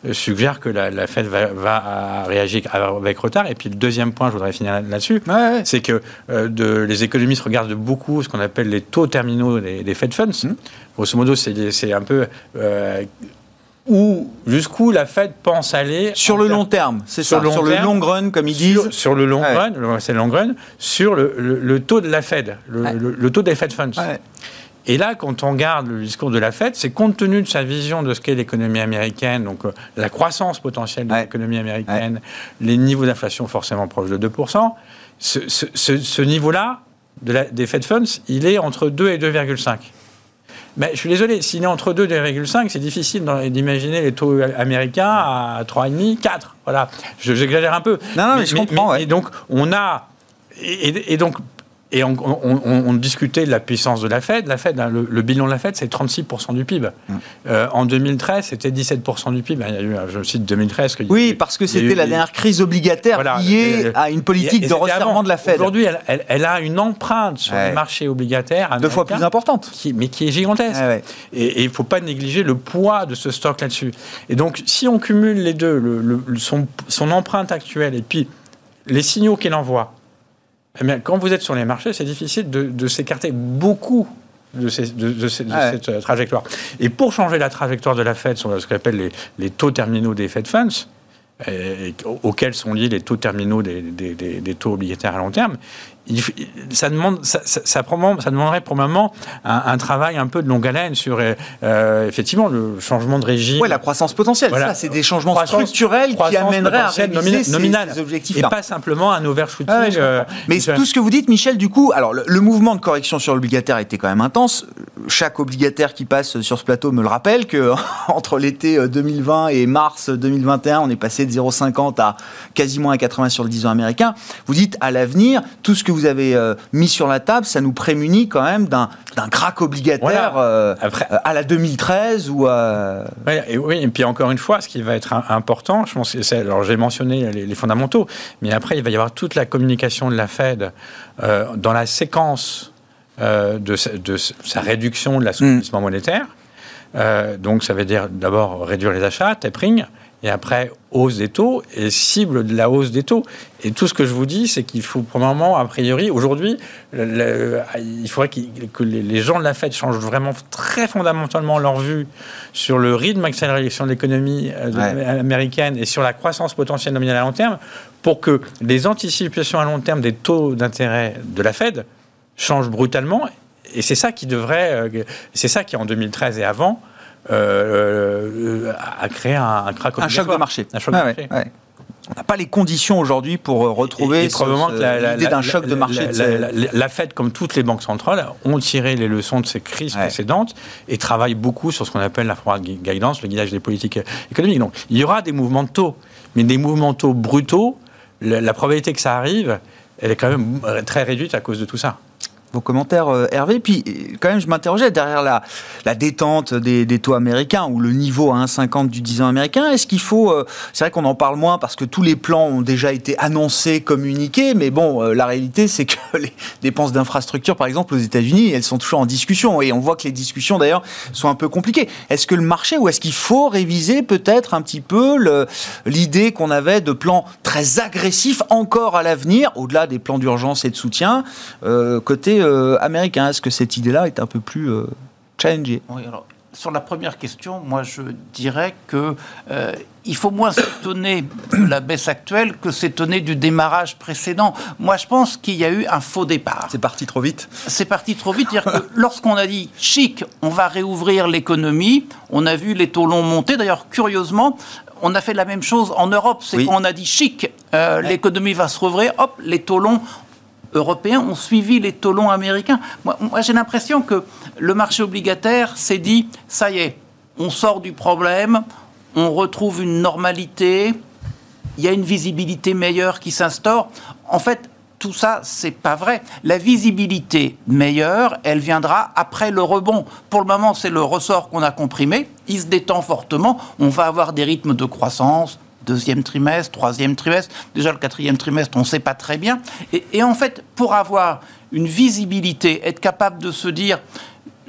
euh, suggèrent que la, la Fed va, va réagir avec retard. Et puis le deuxième point, je voudrais finir là- là-dessus, Ouais, c'est que euh, de- les économistes regardent beaucoup ce qu'on appelle les taux terminaux des, des Fed Funds. Mmh. Grosso modo, c'est c'est un peu euh, où jusqu'où la Fed pense aller Sur le long terme, c'est Sur ça. le long Sur le terme, long run, comme ils disent. sur, sur le long Ouais. run, c'est le long run, sur le, le- le taux de la Fed, le, Ouais. le- le taux des Fed Funds. Ouais. Et là, quand on regarde le discours de la Fed, c'est compte tenu de sa vision de ce qu'est l'économie américaine, donc euh, la croissance potentielle de l'économie américaine, les niveaux d'inflation forcément proches de 2%, ce, ce- ce- ce niveau-là de des Fed Funds, il est entre 2 et 2,5. Mais je suis désolé, s'il est entre 2 et 2,5, c'est difficile d'imaginer les taux américains à 3,5, 4. Voilà, Je- j'exagère un peu. Non, non, mais je comprends, ouais. Et donc, on a. Et donc. Et on, on- on- on discutait de la puissance de la Fed. La Fed, hein, le, le bilan de la Fed, c'est 36% du PIB. Mm. Euh, en 2013, c'était 17% du PIB. Il y a eu, je cite 2013. que- Oui, parce que c'était eu- la dernière crise obligataire Voilà. liée Et- à une politique et de resserrement de la Fed. Aujourd'hui, elle, elle- elle a une empreinte sur Ouais. les marchés obligataires. Deux fois plus importante. qui- mais qui est gigantesque. Ouais. Et il ne faut pas négliger le poids de ce stock là-dessus. Et donc, si on cumule les deux, le- le- le- son, son empreinte actuelle et puis les signaux qu'il envoie, eh bien, quand vous êtes sur les marchés, c'est difficile de, de s'écarter beaucoup de, ces- de- de ces- de Ouais. cette euh, trajectoire. Et pour changer la trajectoire de la Fed sur ce qu'on appelle les, les taux terminaux des Fed Funds, et- et auxquels sont liés les taux terminaux des, des- des- des taux obligataires à long terme, ça, demande, ça, ça- ça ça demanderait probablement un, un travail un peu de longue haleine sur euh, euh, effectivement le changement de régime. Ouais, la croissance potentielle. Voilà. Ça, c'est des changements Croissance- structurels qui amèneraient à réviser ces, ces et objectifs-là. pas simplement un overshooting. Ah ouais, euh. Mais tout ce que vous dites, Michel, du coup, alors le, le mouvement de correction sur l'obligataire était quand même intense. Chaque obligataire qui passe sur ce plateau me le rappelle que entre l'été euh, 2020 et mars 2021, on est passé de 0,50 à quasiment à 80 sur le 10 ans américain. Vous dites à l'avenir, tout ce que vous avez euh, mis sur la table, ça nous prémunit quand même d'un crack obligataire Voilà. euh, Après- euh, à la 2013 ou à... Ouais, et oui, et puis encore une fois, ce qui va être important, je pense que c'est, alors j'ai mentionné les, les fondamentaux, mais après il va y avoir toute la communication de la Fed euh, dans la séquence de, sa- de sa réduction de l'assouplissement monétaire. Euh, donc ça veut dire d'abord réduire les achats, tapering, et après hausse des taux et cible de la hausse des taux. Et tout ce que je vous dis, c'est qu'il faut probablement, a priori, aujourd'hui, le- le- il faudrait que les gens de la Fed changent vraiment très fondamentalement leur vue sur le rythme d'accélération de l'économie euh, Ouais. américaine et sur la croissance potentielle nominale à long terme pour que les anticipations à long terme des taux d'intérêt de la Fed changent brutalement. Et c'est ça qui devrait, euh, c'est ça qui en 2013 et avant euh, euh, a créé un, un crack un choc de marché. Un choc de ouais, marché. ouais. On n'a pas les conditions aujourd'hui pour retrouver Et- et ce- probablement l'idée d'un choc de marché. La, de ces- la- la- la Fed, comme toutes les banques centrales, ont tiré les leçons de ces crises Ouais. précédentes et travaillent beaucoup sur ce qu'on appelle la forward gui- guidance, le guidage des politiques économiques. Donc, il y aura des mouvements de taux, mais des mouvements de taux brutaux, la, la probabilité que ça arrive, elle est quand même très réduite à cause de tout ça. Vos commentaires, euh, Hervé. Puis, euh, quand même, je m'interrogeais derrière la, la détente des, taux américains ou le niveau à 1,50 du 10 ans américain. Est-ce qu'il faut. euh, c'est vrai qu'on en parle moins parce que tous les plans ont déjà été annoncés, communiqués, mais bon, la réalité, c'est que les dépenses d'infrastructure, par exemple, aux États-Unis, elles sont toujours en discussion. Et on voit que les discussions, d'ailleurs, sont un peu compliquées. Est-ce que le marché, ou est-ce qu'il faut réviser peut-être un petit peu l'idée qu'on avait de plans très agressifs encore à l'avenir, au-delà des plans d'urgence et de soutien, euh, côté euh, américain Est-ce que cette idée-là est un peu plus euh, challengée? Oui, alors, sur la première question, moi je dirais que euh, il faut moins s'étonner de la baisse actuelle que s'étonner du démarrage précédent. Moi je pense qu'il y a eu un faux départ. C'est parti trop vite C'est parti trop vite. C'est-à-dire que lorsqu'on a dit chic, on va réouvrir l'économie, on a vu les taux longs monter. D'ailleurs, curieusement, on a fait la même chose en Europe. C'est Oui. quand on a dit chic, euh, l'économie va se rouvrir, hop, les taux longs européens ont suivi les taux américains. Moi, moi, j'ai l'impression que le marché obligataire s'est dit, ça y est, on sort du problème, on retrouve une normalité, il y a une visibilité meilleure qui s'instaure. En fait, tout ça, c'est pas vrai. La visibilité meilleure, elle viendra après le rebond. Pour le moment, c'est le ressort qu'on a comprimé. Il se détend fortement. On va avoir des rythmes de croissance. Deuxième trimestre, troisième trimestre, déjà le quatrième trimestre, on ne sait pas très bien. Et, en fait, pour avoir une visibilité, être capable de se dire,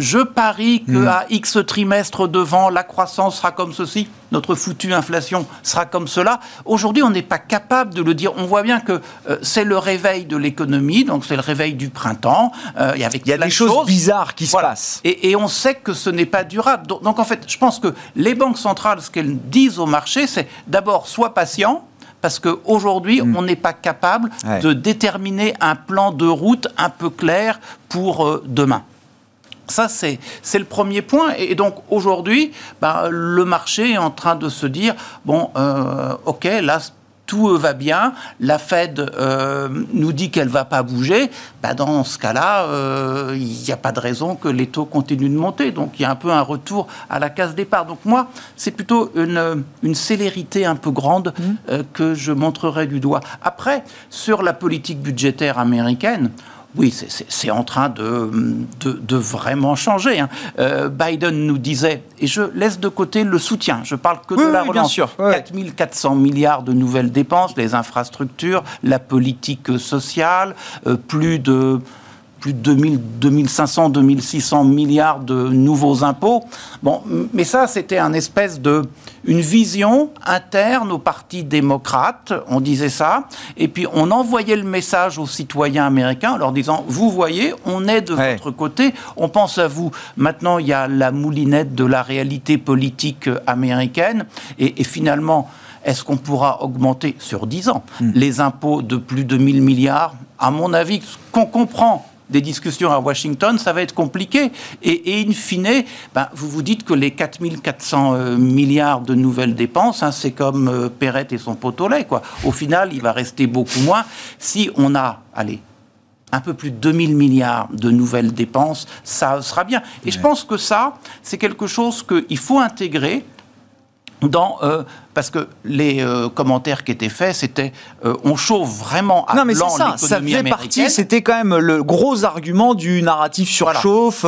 je parie que à X trimestre devant, la croissance sera comme ceci, notre foutue inflation sera comme cela. Aujourd'hui, on n'est pas capable de le dire. On voit bien que euh, c'est le réveil de l'économie, donc c'est le réveil du printemps. Euh, il y a des choses, bizarres qui se passent. Et, on sait que ce n'est pas durable. Donc, donc, en fait, je pense que les banques centrales, ce qu'elles disent au marché, c'est d'abord, sois patient, parce qu'aujourd'hui, mm. on n'est pas capable de déterminer un plan de route un peu clair pour euh, demain. Ça, c'est le premier point. Et donc, aujourd'hui, bah, le marché est en train de se dire, bon, euh, OK, là, tout va bien, la Fed euh, nous dit qu'elle ne va pas bouger, bah dans ce cas-là, euh, il n'y a pas de raison que les taux continuent de monter. Donc il y a un peu un retour à la case départ. Donc moi, c'est plutôt une, une, célérité un peu grande mmh. euh, que je montrerai du doigt. Après, sur la politique budgétaire américaine, oui, c'est en train de, de, vraiment changer. Hein. Euh, Biden nous disait, et je laisse de côté le soutien, je parle que de la relance, sûr, 4400 milliards de nouvelles dépenses, les infrastructures, la politique sociale, euh, plus de plus de 2000, 2500, 2600 milliards de nouveaux impôts. Bon, mais ça, c'était un espèce de une vision interne au Parti démocrate, on disait ça, et puis on envoyait le message aux citoyens américains en leur disant, vous voyez, on est de votre côté, on pense à vous. Maintenant, il y a la moulinette de la réalité politique américaine, et, finalement, est-ce qu'on pourra augmenter sur 10 ans hmm. les impôts de plus de 1000 milliards? À mon avis, ce qu'on comprend des discussions à Washington, ça va être compliqué. Et, in fine, ben, vous vous dites que les 4400 euh, milliards de nouvelles dépenses, hein, c'est comme euh, Perrette et son pot au lait. Quoi. Au final, il va rester beaucoup moins. Si on a, allez, un peu plus de 2000 milliards de nouvelles dépenses, ça sera bien. Et je pense que ça, c'est quelque chose qu'il faut intégrer dans euh, parce que les euh, commentaires qui étaient faits, c'était euh, on chauffe vraiment à non, mais ça, ça fait partie, c'était quand même le gros argument du narratif surchauffe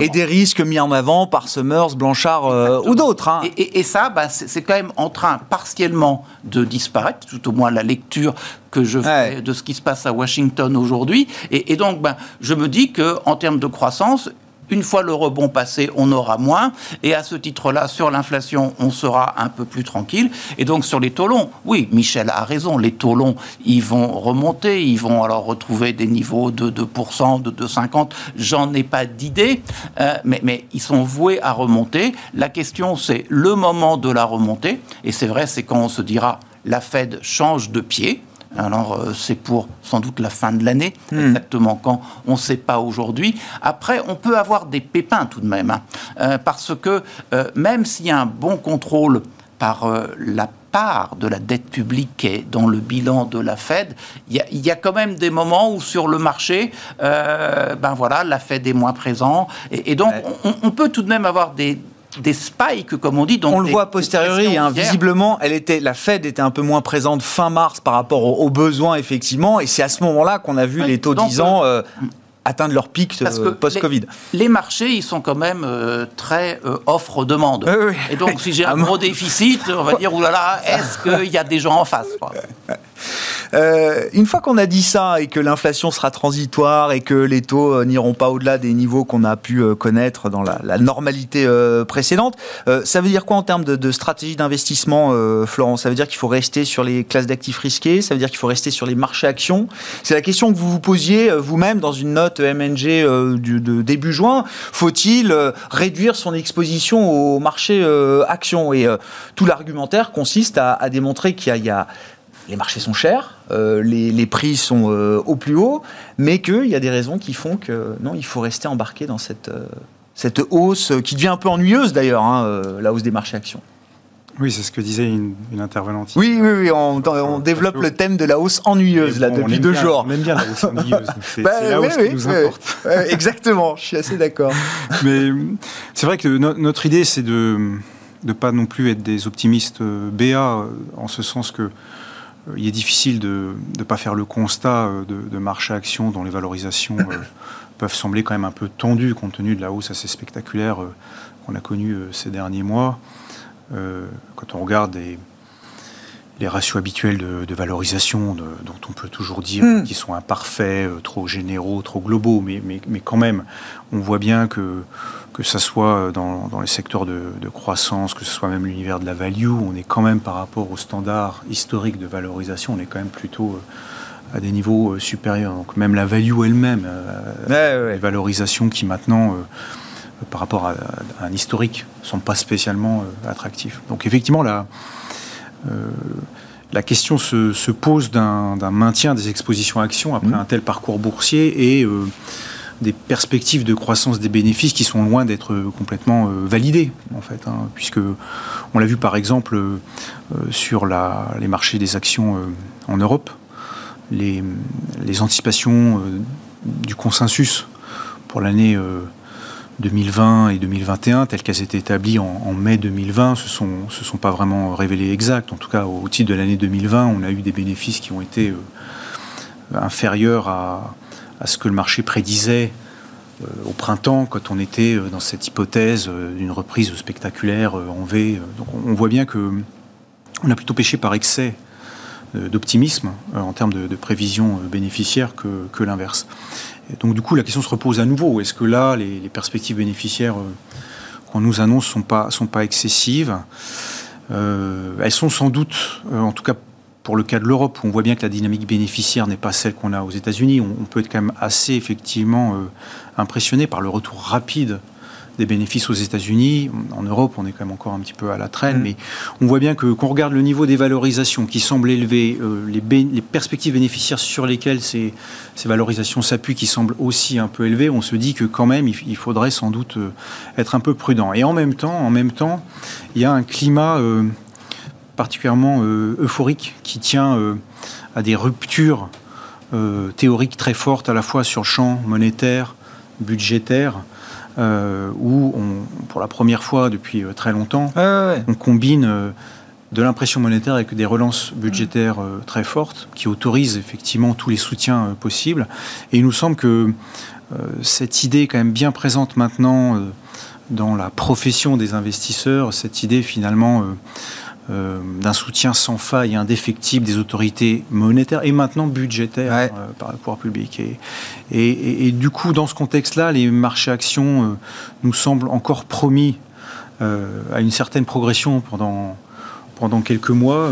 et des risques mis en avant par Summers, Blanchard ou d'autres. Hein. Et, ça, bah, c'est quand même en train partiellement de disparaître, tout au moins la lecture que je fais de ce qui se passe à Washington aujourd'hui. Et, et, donc, ben, je me dis que en termes de croissance, une fois le rebond passé, on aura moins. Et à ce titre-là, sur l'inflation, on sera un peu plus tranquille. Et donc sur les taux longs, oui, Michel a raison. Les taux longs, ils vont remonter. Ils vont alors retrouver des niveaux de 2%, de 2,50. J'en ai pas d'idée. Euh, mais, mais ils sont voués à remonter. La question, c'est le moment de la remontée. Et c'est vrai, c'est quand on se dira la Fed change de pied. Alors, euh, c'est pour sans doute la fin de l'année, hmm. exactement quand, on ne sait pas aujourd'hui. Après, on peut avoir des pépins tout de même, hein. euh, parce que euh, même s'il y a un bon contrôle par la part de la dette publique qui est dans le bilan de la Fed, il y, a quand même des moments où sur le marché, ben voilà, la Fed est moins présente, et, donc on peut tout de même avoir des des spikes, comme on dit. on le voit a posteriori, hein, visiblement, elle était, la Fed était un peu moins présente fin mars par rapport aux, besoins, effectivement, et c'est à ce moment-là qu'on a vu les taux 10 ans euh, euh, atteindre leur pic euh, post-Covid. Les, marchés, ils sont quand même très offre-demande. Et donc, si j'ai un gros déficit, on va dire, oulala, est-ce qu'il y a des gens en face euh, une fois qu'on a dit ça et que l'inflation sera transitoire et que les taux euh, n'iront pas au-delà des niveaux qu'on a pu euh, connaître dans la, normalité précédente, ça veut dire quoi en termes de, stratégie d'investissement, Florent? Ça veut dire qu'il faut rester sur les classes d'actifs risqués Ça veut dire qu'il faut rester sur les marchés actions? C'est la question que vous vous posiez vous-même dans une note MNG du, de début juin. Faut-il réduire son exposition au marché actions? Et tout l'argumentaire consiste à, démontrer qu'il y a les marchés sont chers, euh, les, prix sont euh, au plus haut, mais qu'il y a des raisons qui font que non, il faut rester embarqué dans cette, euh, cette hausse qui devient un peu ennuyeuse d'ailleurs, hein, la hausse des marchés actions. Oui, c'est ce que disait une, intervenante. Oui, oui, oui, on, développe le thème de la hausse ennuyeuse là depuis deux jours. On aime bien la hausse ennuyeuse. C'est bah, la hausse qui nous importe. exactement, je suis assez d'accord. Mais c'est vrai que notre idée, c'est de ne pas non plus être des optimistes BA, en ce sens que il est difficile de ne pas faire le constat euh, de, de marché-action dont les valorisations euh, peuvent sembler quand même un peu tendues compte tenu de la hausse assez spectaculaire euh, qu'on a connue ces derniers mois. quand on regarde les ratios habituels de, valorisation dont on peut toujours dire Hmm. qu'ils sont imparfaits, euh, trop généraux, trop globaux, mais, mais, mais quand même, on voit bien que que ça soit dans, dans les secteurs de, de croissance, que ce soit même l'univers de la value, on est quand même par rapport aux standards historiques de valorisation, on est quand même plutôt euh, à des niveaux euh, supérieurs. Donc même la value elle-même, euh, Ouais, ouais. les valorisations qui maintenant, euh, par rapport à, à un historique, sont pas spécialement euh, attractifs. Donc effectivement, la, euh, la question se, se pose d'un maintien des expositions actions après Mhm. un tel parcours boursier et euh, des perspectives de croissance des bénéfices qui sont loin d'être euh, complètement euh, validées, en fait, hein, puisque on l'a vu par exemple euh, sur les marchés des actions en Europe, les, anticipations du consensus pour l'année euh, 2020 et 2021, telles qu'elles étaient établies en, mai 2020, se sont, se sont pas vraiment révélées exactes. En tout cas, au titre de l'année 2020, on a eu des bénéfices qui ont été inférieurs à, à ce que le marché prédisait euh, au printemps, quand on était euh, dans cette hypothèse euh, d'une reprise spectaculaire en V. Donc on, voit bien que on a plutôt pêché par excès d'optimisme en termes de, de prévisions bénéficiaires que, l'inverse. Donc du coup, la question se repose à nouveau. Est-ce que là, les, perspectives bénéficiaires qu'on nous annonce sont pas sont pas excessives? Elles sont sans doute, en tout cas pour le cas de l'Europe, où on voit bien que la dynamique bénéficiaire n'est pas celle qu'on a aux États-Unis. On, on peut être quand même assez effectivement euh, impressionné par le retour rapide des bénéfices aux États-Unis. En Europe, on est quand même encore un petit peu à la traîne, Mm. mais on voit bien que qu'on regarde le niveau des valorisations qui semble élevé, euh, les, perspectives bénéficiaires sur lesquelles ces, ces valorisations s'appuient, qui semblent aussi un peu élevées, on se dit que quand même, il, faudrait sans doute euh, être un peu prudent. Et en même temps, en même temps, il y a un climat euh, particulièrement euh, euphorique qui tient euh, à des ruptures euh, théoriques très fortes à la fois sur le champ monétaire, budgétaire, où on, pour la première fois depuis très longtemps, Ouais, ouais, ouais. on combine de l'impression monétaire avec des relances budgétaires euh, très fortes qui autorisent effectivement tous les soutiens euh, possibles. Et il nous semble que euh, cette idée est quand même bien présente maintenant dans la profession des investisseurs, cette idée finalement euh, d'un soutien sans faille et indéfectible des autorités monétaires et maintenant budgétaires Ouais. euh, par le pouvoir public. Et, et- et- et du coup, dans ce contexte-là, les marchés actions euh, nous semblent encore promis à une certaine progression pendant, pendant quelques mois.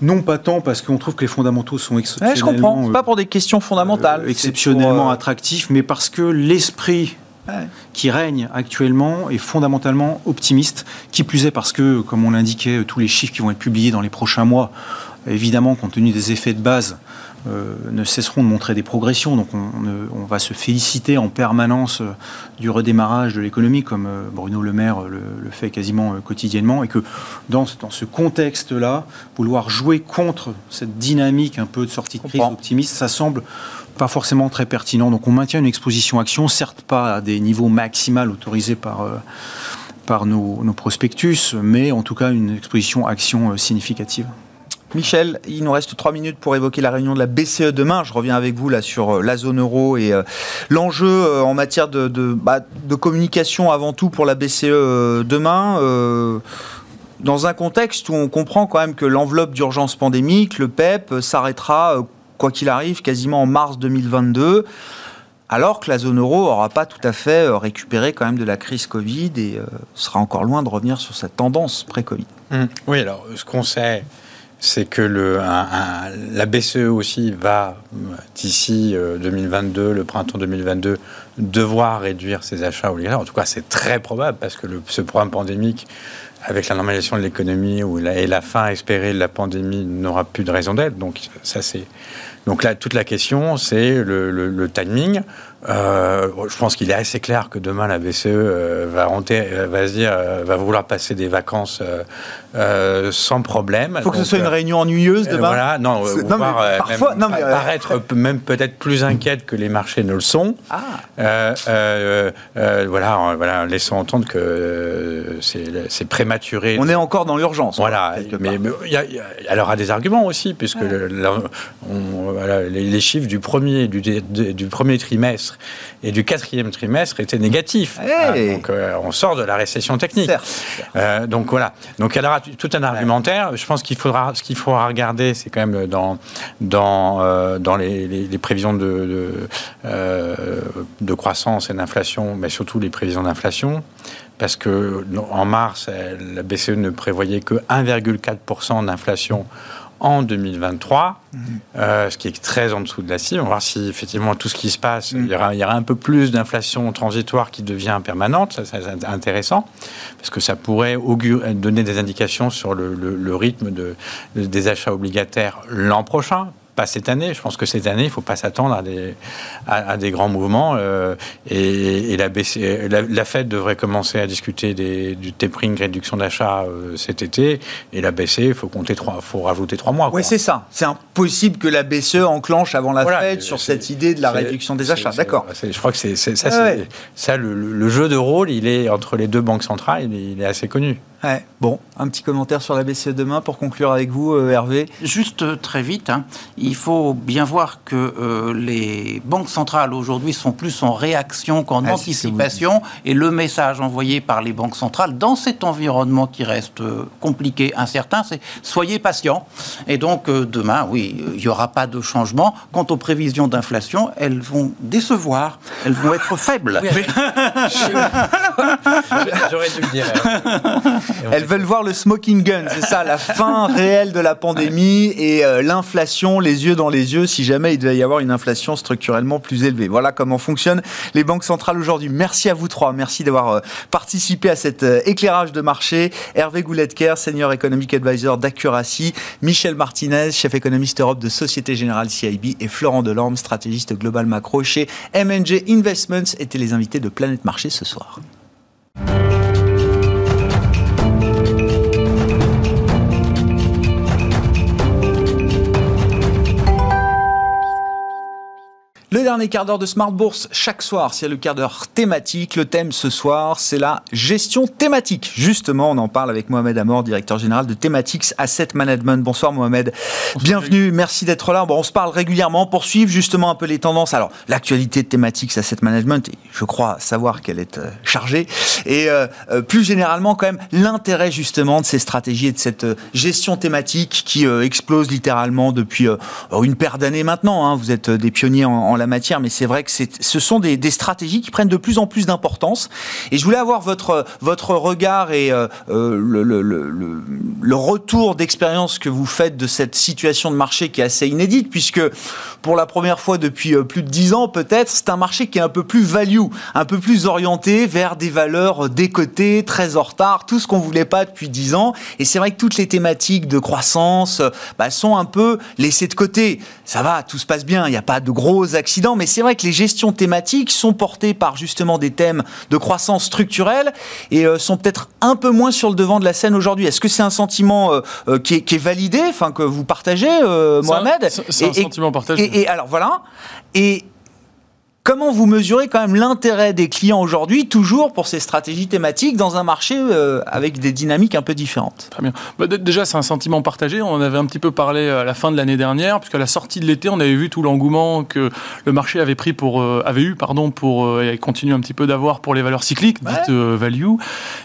non pas tant parce qu'on trouve que les fondamentaux sont Ouais, exceptionnellement, je comprends. C'est pas pour des questions fondamentales. exceptionnellement pour, attractifs, mais parce que l'esprit Ouais. qui règne actuellement est fondamentalement optimiste, qui plus est parce que, comme on l'indiquait, tous les chiffres qui vont être publiés dans les prochains mois, évidemment, compte tenu des effets de base, euh, ne cesseront de montrer des progressions. Donc on, va se féliciter en permanence euh, du redémarrage de l'économie, comme euh, Bruno Le Maire le, le fait quasiment quotidiennement, et que dans, ce- dans ce contexte-là, vouloir jouer contre cette dynamique un peu de sortie de crise optimiste, ça semble pas forcément très pertinent. Donc on maintient une exposition action, certes pas à des niveaux maximaux autorisés par, euh, par nos, prospectus, mais en tout cas une exposition action euh, significative. Michel, il nous reste trois minutes pour évoquer la réunion de la BCE demain. Je reviens avec vous là sur euh, la zone euro et l'enjeu en matière de, bah, de communication avant tout pour la BCE demain. dans un contexte où on comprend quand même que l'enveloppe d'urgence pandémique, le PEP, euh, s'arrêtera, quoi qu'il arrive, quasiment en mars 2022, alors que la zone euro n'aura pas tout à fait euh, récupéré quand même de la crise Covid et euh, sera encore loin de revenir sur cette tendance pré-Covid. Hum. Oui, alors ce qu'on sait, c'est que le, la BCE aussi va, euh, d'ici euh, 2022, le printemps 2022, devoir réduire ses achats obligatoires. En tout cas, c'est très probable parce que ce programme pandémique, avec la normalisation de l'économie et la fin espérée de la pandémie, n'aura plus de raison d'être. Donc, ça, c'est. Donc là, toute la question, c'est le, le- le timing. Euh, je pense qu'il est assez clair que demain la BCE euh, va, renter- euh, va se dire, euh, va vouloir passer des vacances sans problème. Il faut que ce soit une réunion ennuyeuse demain. Voilà, non, non, mais voir, parfois- même non, mais, pa- paraître même peut-être plus inquiète que les marchés ne le sont. Ah. Voilà, voilà, laissons entendre que c'est prématuré. On est encore dans l'urgence. Voilà, mais, mais il y a- y a- elle aura des arguments aussi, puisque le- la- on- voilà, les, les chiffres du premier, du, du premier trimestre et du quatrième trimestre étaient négatifs. Hey. Ah, donc euh, on sort de la récession technique. Euh, donc voilà. Donc elle aura tout un argumentaire. Je pense qu'il faudra, ce qu'il faudra regarder, c'est quand même dans dans euh, dans les, les, les prévisions de de, de croissance et d'inflation, mais surtout les prévisions d'inflation, parce que en mars, la BCE ne prévoyait que 1,4% d'inflation en 2023, euh, ce qui est très en dessous de la cible. On va voir si effectivement tout ce qui se passe, il, y aura, il y aura un peu plus d'inflation transitoire qui devient permanente. Ça, ça, c'est intéressant parce que ça pourrait augurer- donner des indications sur le, le- le rythme de, des achats obligataires l'an prochain. Pas cette année. Je pense que cette année, il ne faut pas s'attendre à des, à, à des grands mouvements. euh, et, et la, BCE la, la Fed devrait commencer à discuter des, du tapering, réduction d'achat euh, cet été. Et la BCE, il faut compter trois, faut rajouter trois mois. Oui, c'est ça. C'est impossible que la BCE enclenche avant la Voilà, Fed sur cette idée de la réduction des achats. D'accord. Je crois que c'est ça, Ouais. ça le, le- le jeu de rôle, il est entre les deux banques centrales, il est, il est assez connu. Ouais. Bon, un petit commentaire sur la BCE demain pour conclure avec vous, euh, Hervé. Juste euh, très vite, hein, il faut bien voir que euh, les banques centrales aujourd'hui sont plus en réaction qu'en Ah, que anticipation. Et le message envoyé par les banques centrales dans cet environnement qui reste compliqué, incertain, c'est soyez patients. Et donc euh, demain, oui, il n'y aura pas de changement. Quant aux prévisions d'inflation, elles vont décevoir, elles vont être faibles. J'aurais dû le dire. Elles veulent voir le smoking gun, c'est ça, la fin réelle de la pandémie et euh, l'inflation, les yeux dans les yeux, si jamais il devait y avoir une inflation structurellement plus élevée. Voilà comment fonctionnent les banques centrales aujourd'hui. Merci à vous trois, merci d'avoir euh, participé à cet euh, éclairage de marché. Hervé Gouletker, Senior Economic Advisor d'Accuracy, Michel Martinez, chef économiste Europe de Société Générale CIB et Florent Delorme, stratégiste global macro chez MNG Investments, étaient les invités de Planète Marché ce soir. Le dernier quart d'heure de Smart Bourse, chaque soir, c'est le quart d'heure thématique. Le thème ce soir, c'est la gestion thématique. Justement, on en parle avec Mohamed Amor, directeur général de Thematics Asset Management. Bonsoir Mohamed. Bienvenue, merci d'être là. Bon, on se parle régulièrement pour suivre justement un peu les tendances. Alors, l'actualité de Thematics Asset Management, je crois savoir qu'elle est euh, chargée. Et euh, euh, plus généralement, quand même, l'intérêt justement de ces stratégies et de cette gestion thématique qui euh, explose littéralement depuis euh, une paire d'années maintenant. hein. Vous êtes des pionniers en, en matière, mais c'est vrai que ce sont des, stratégies qui prennent de plus en plus d'importance. Et je voulais avoir votre, votre regard et euh, euh, le, retour d'expérience que vous faites de cette situation de marché qui est assez inédite, puisque pour la première fois depuis euh, plus de dix ans peut-être, c'est un marché qui est un peu plus value, un peu plus orienté vers des valeurs décotées, très en retard, tout ce qu'on voulait pas depuis dix ans. Et c'est vrai que toutes les thématiques de croissance bah, sont un peu laissées de côté. Ça va, tout se passe bien, il n'y a pas de gros accidents, mais c'est vrai que les gestions thématiques sont portées par justement des thèmes de croissance structurelle et euh, sont peut-être un peu moins sur le devant de la scène aujourd'hui. Est-ce que c'est un sentiment euh, euh, qui, est, qui est validé, enfin que vous partagez, C'est un- Mohamed? c'est- un et- sentiment partagé. Et, et alors voilà. Et Comment vous mesurez quand même l'intérêt des clients aujourd'hui, toujours pour ces stratégies thématiques, dans un marché euh, avec des dynamiques un peu différentes? Très bien. Bah, déjà, c'est un sentiment partagé. On en avait un petit peu parlé à la fin de l'année dernière, puisqu'à la sortie de l'été, on avait vu tout l'engouement que le marché avait pris pour, euh, avait eu, pardon, pour euh, et continue un petit peu d'avoir pour les valeurs cycliques, dites euh, value.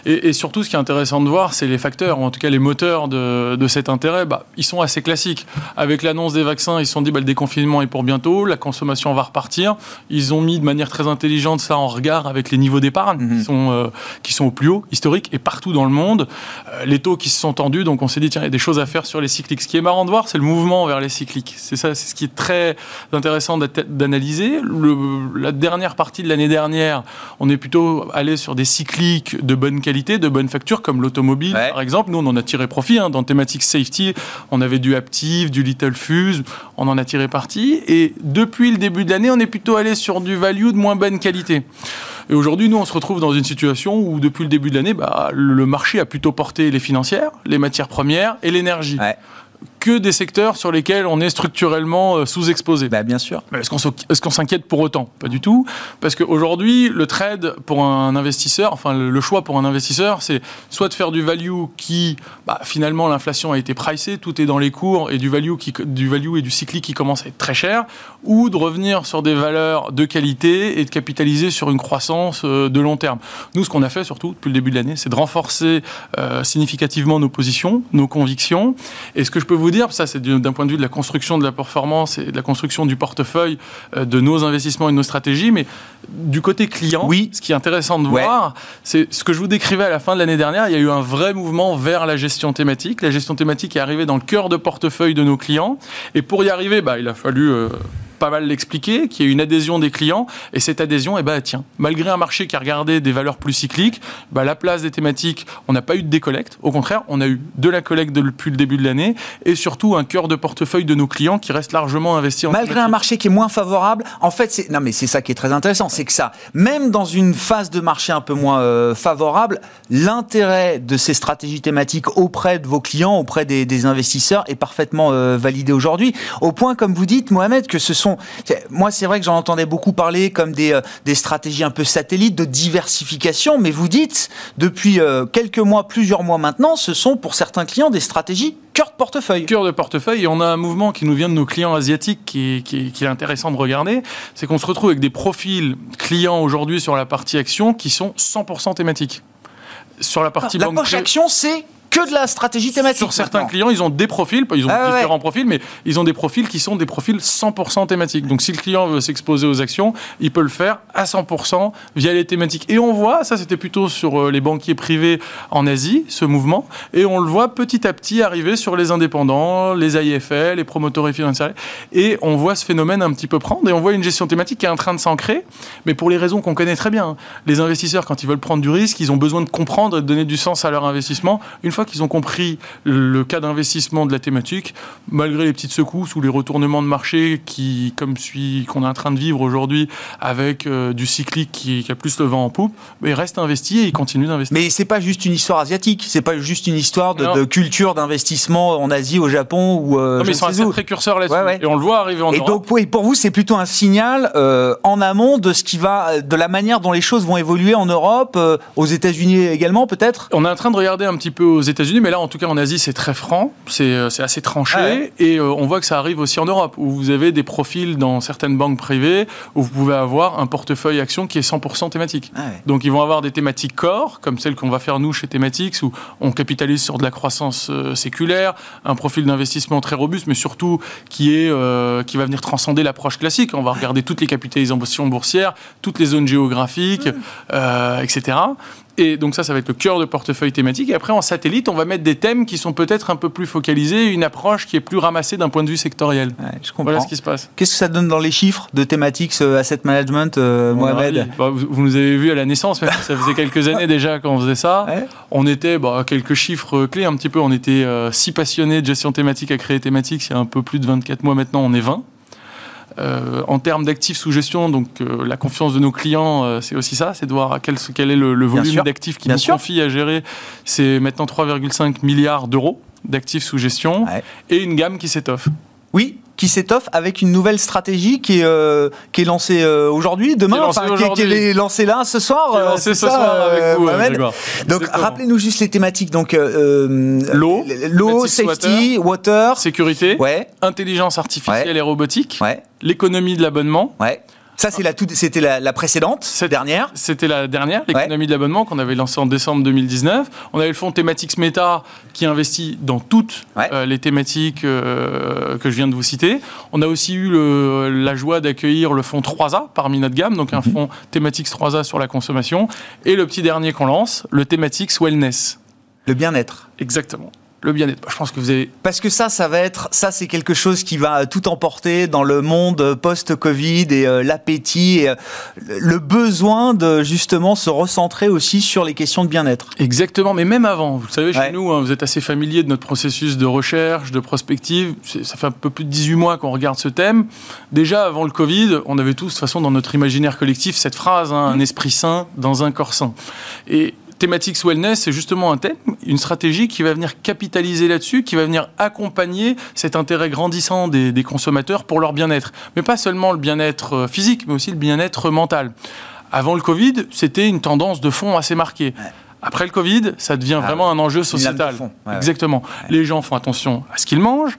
Et, et surtout, ce qui est intéressant de voir, c'est les facteurs, ou en tout cas les moteurs de, de cet intérêt. Bah, ils sont assez classiques. Avec l'annonce des vaccins, ils se sont dit, bah, le déconfinement est pour bientôt, la consommation va repartir. Ils ont mis de manière très intelligente ça en regard avec les niveaux d'épargne Mhm. qui sont euh, qui sont au plus haut historique et partout dans le monde. Euh, les taux qui se sont tendus, donc on s'est dit tiens il y a des choses à faire sur les cycliques. Ce qui est marrant de voir, c'est le mouvement vers les cycliques. C'est ça, c'est ce qui est très intéressant d'analyser. La dernière partie de l'année dernière, on est plutôt allé sur des cycliques de bonne qualité, de bonne facture, comme l'automobile Ouais. par exemple. Nous on en a tiré profit hein. dans thématique safety. On avait du Aptiv, du Little Fuse, on en a tiré parti. Et depuis le début de l'année, on est plutôt allé sur du value de moins bonne qualité. Et aujourd'hui, nous, on se retrouve dans une situation où, depuis le début de l'année, bah, le marché a plutôt porté les financières, les matières premières et l'énergie. Que des secteurs sur lesquels on est structurellement euh, sous-exposé. Bah, bien sûr. Est-ce qu'on s'inquiète pour autant? Pas du tout. Parce qu'aujourd'hui, le trade pour un investisseur, enfin le, le choix pour un investisseur, c'est soit de faire du value qui, bah, finalement, l'inflation a été pricée, tout est dans les cours, et du value, qui, du value et du cyclique qui commence à être très cher, ou de revenir sur des valeurs de qualité et de capitaliser sur une croissance euh, de long terme. Nous, ce qu'on a fait surtout depuis le début de l'année, c'est de renforcer euh, significativement nos positions, nos convictions. Et ce que je peux vous dire, ça c'est du- d'un point de vue de la construction de la performance et de la construction du portefeuille euh, de nos investissements et de nos stratégies, mais du côté client, Oui. ce qui est intéressant de Ouais. voir, c'est ce que je vous décrivais à la fin de l'année dernière, il y a eu un vrai mouvement vers la gestion thématique. La gestion thématique est arrivée dans le cœur de portefeuille de nos clients. Et pour y arriver, bah, il a fallu... euh, pas mal l'expliquer, qu'il y ait une adhésion des clients. Et cette adhésion, eh ben, tiens, malgré un marché qui a regardé des valeurs plus cycliques, bah, la place des thématiques, on n'a pas eu de décollecte. Au contraire, on a eu de la collecte de- depuis le début de l'année et surtout un cœur de portefeuille de nos clients qui reste largement investi en Malgré un marché qui est moins favorable, en fait, c'est non mais c'est ça qui est très intéressant, c'est que ça, même dans une phase de marché un peu moins euh, favorable, l'intérêt de ces stratégies thématiques auprès de vos clients, auprès des, des investisseurs, est parfaitement euh, validé aujourd'hui. Au point, comme vous dites, Mohamed, que ce sont, moi, c'est vrai que j'en entendais beaucoup parler comme des euh, des stratégies un peu satellites de diversification, mais vous dites depuis euh, quelques mois, plusieurs mois maintenant, ce sont pour certains clients des stratégies cœur de portefeuille. cœur de portefeuille et on a un mouvement qui nous vient de nos clients asiatiques qui est, qui qui est intéressant de regarder, c'est qu'on se retrouve avec des profils clients aujourd'hui sur la partie action qui sont 100% thématiques. Sur la partie La banque poche action, c'est que de la stratégie thématique. Sur certains maintenant. clients, ils ont des profils, ils ont Ah ouais, différents profils, mais ils ont des profils qui sont des profils 100% thématiques. Donc si le client veut s'exposer aux actions, il peut le faire à 100% via les thématiques. Et on voit, ça c'était plutôt sur euh, les banquiers privés en Asie, ce mouvement, et on le voit petit à petit arriver sur les indépendants, les AIFL, les promoteurs financiers, et on voit ce phénomène un petit peu prendre, et on voit une gestion thématique qui est en train de s'ancrer, mais pour les raisons qu'on connaît très bien. Les investisseurs, quand ils veulent prendre du risque, ils ont besoin de comprendre et de donner du sens à leur investissement. Une fois qu'ils ont compris le cas d'investissement de la thématique, malgré les petites secousses ou les retournements de marché qui, comme celui qu'on est en train de vivre aujourd'hui, avec euh, du cyclique qui, qui a plus le vent en poupe, mais ils restent investis et ils continuent d'investir. Mais c'est pas juste une histoire asiatique, c'est pas juste une histoire de, culture d'investissement en Asie, au Japon ou euh, Non, mais ils sont assez précurseurs là-dessus. Ouais, ouais. Et on le voit arriver en Et Europe. donc oui, pour vous, c'est plutôt un signal euh, en amont de ce qui va, de la manière dont les choses vont évoluer en Europe, euh, aux États-Unis également peut-être? On est en train de regarder un petit peu aux États-Unis, mais là, en tout cas, en Asie, c'est très franc, c'est euh, c'est assez tranché, Ah ouais. et euh, on voit que ça arrive aussi en Europe, où vous avez des profils dans certaines banques privées, où vous pouvez avoir un portefeuille action qui est 100% thématique. Ah ouais. Donc, ils vont avoir des thématiques core, comme celles qu'on va faire nous chez Thematics, où on capitalise sur de la croissance euh, séculaire, un profil d'investissement très robuste, mais surtout qui, est, euh, qui va venir transcender l'approche classique. On va regarder toutes les capitalisations boursières, toutes les zones géographiques, euh, etc. Et donc ça, ça va être le cœur de portefeuille thématique. Et après, en satellite, on va mettre des thèmes qui sont peut-être un peu plus focalisés, une approche qui est plus ramassée d'un point de vue sectoriel. Ouais, je comprends. Voilà ce qui se passe. Qu'est-ce que ça donne dans les chiffres de thématiques euh, asset management, euh, Mohamed. Bah, vous, vous nous avez vu à la naissance, même ça faisait quelques années déjà qu'on faisait ça. Ouais. On était, bah, quelques chiffres clés un petit peu, on était euh, si passionnés de gestion thématique à créer thématique, il y a un peu plus de 24 mois maintenant, on est 20. Euh, en termes d'actifs sous gestion, donc euh, la confiance de nos clients, euh, c'est aussi ça, c'est de voir quel, quel est le, volume d'actifs qui nous sûr. confient à gérer. C'est maintenant 3,5 milliards d'euros d'actifs sous gestion Ouais. et une gamme qui s'étoffe. Oui, qui s'étoffe avec une nouvelle stratégie qui est, euh, qui est lancée euh, aujourd'hui, demain, Qui est lancée enfin, qui, est lancée là ce soir. Qui est euh, lancé c'est ce ça, soir avec vous. Donc, rappelez-nous juste les thématiques. Donc, L'eau, l'eau, safety, water. Sécurité, Ouais, intelligence artificielle et robotique, ouais, l'économie de l'abonnement. ouais. Ça, c'est la toute, c'était la, la précédente, Cette- dernière. C'était la dernière, l'économie de l'abonnement qu'on avait lancée en décembre 2019. On avait le fonds Thematics Meta qui investit dans toutes Ouais. euh, les thématiques euh, que je viens de vous citer. On a aussi eu le- la joie d'accueillir le fonds 3A parmi notre gamme, donc un Mhm. fonds Thematics 3A sur la consommation. Et le petit dernier qu'on lance, le Thematics Wellness. Le bien-être. Exactement. Le bien-être. Je pense que vous avez Parce que ça, ça va être, ça, c'est quelque chose qui va tout emporter dans le monde post-Covid et euh, l'appétit et euh, le besoin de justement se recentrer aussi sur les questions de bien-être. Exactement, mais même avant, vous le savez, chez Ouais. nous, hein, vous êtes assez familier de notre processus de recherche, de prospective. Ça fait un peu plus de 18 mois qu'on regarde ce thème. Déjà, avant le Covid, on avait tous, de toute façon, dans notre imaginaire collectif, cette phrase, hein, un esprit sain dans un corps sain. Et Thematics Wellness, c'est justement un thème, une stratégie qui va venir capitaliser là-dessus, qui va venir accompagner cet intérêt grandissant des, des consommateurs pour leur bien-être. Mais pas seulement le bien-être euh, physique, mais aussi le bien-être mental. Avant le Covid, c'était une tendance de fond assez marquée. Après le Covid, ça devient Ah vraiment un enjeu sociétal. fond. Ouais, ouais. Exactement. Les gens font attention à ce qu'ils mangent.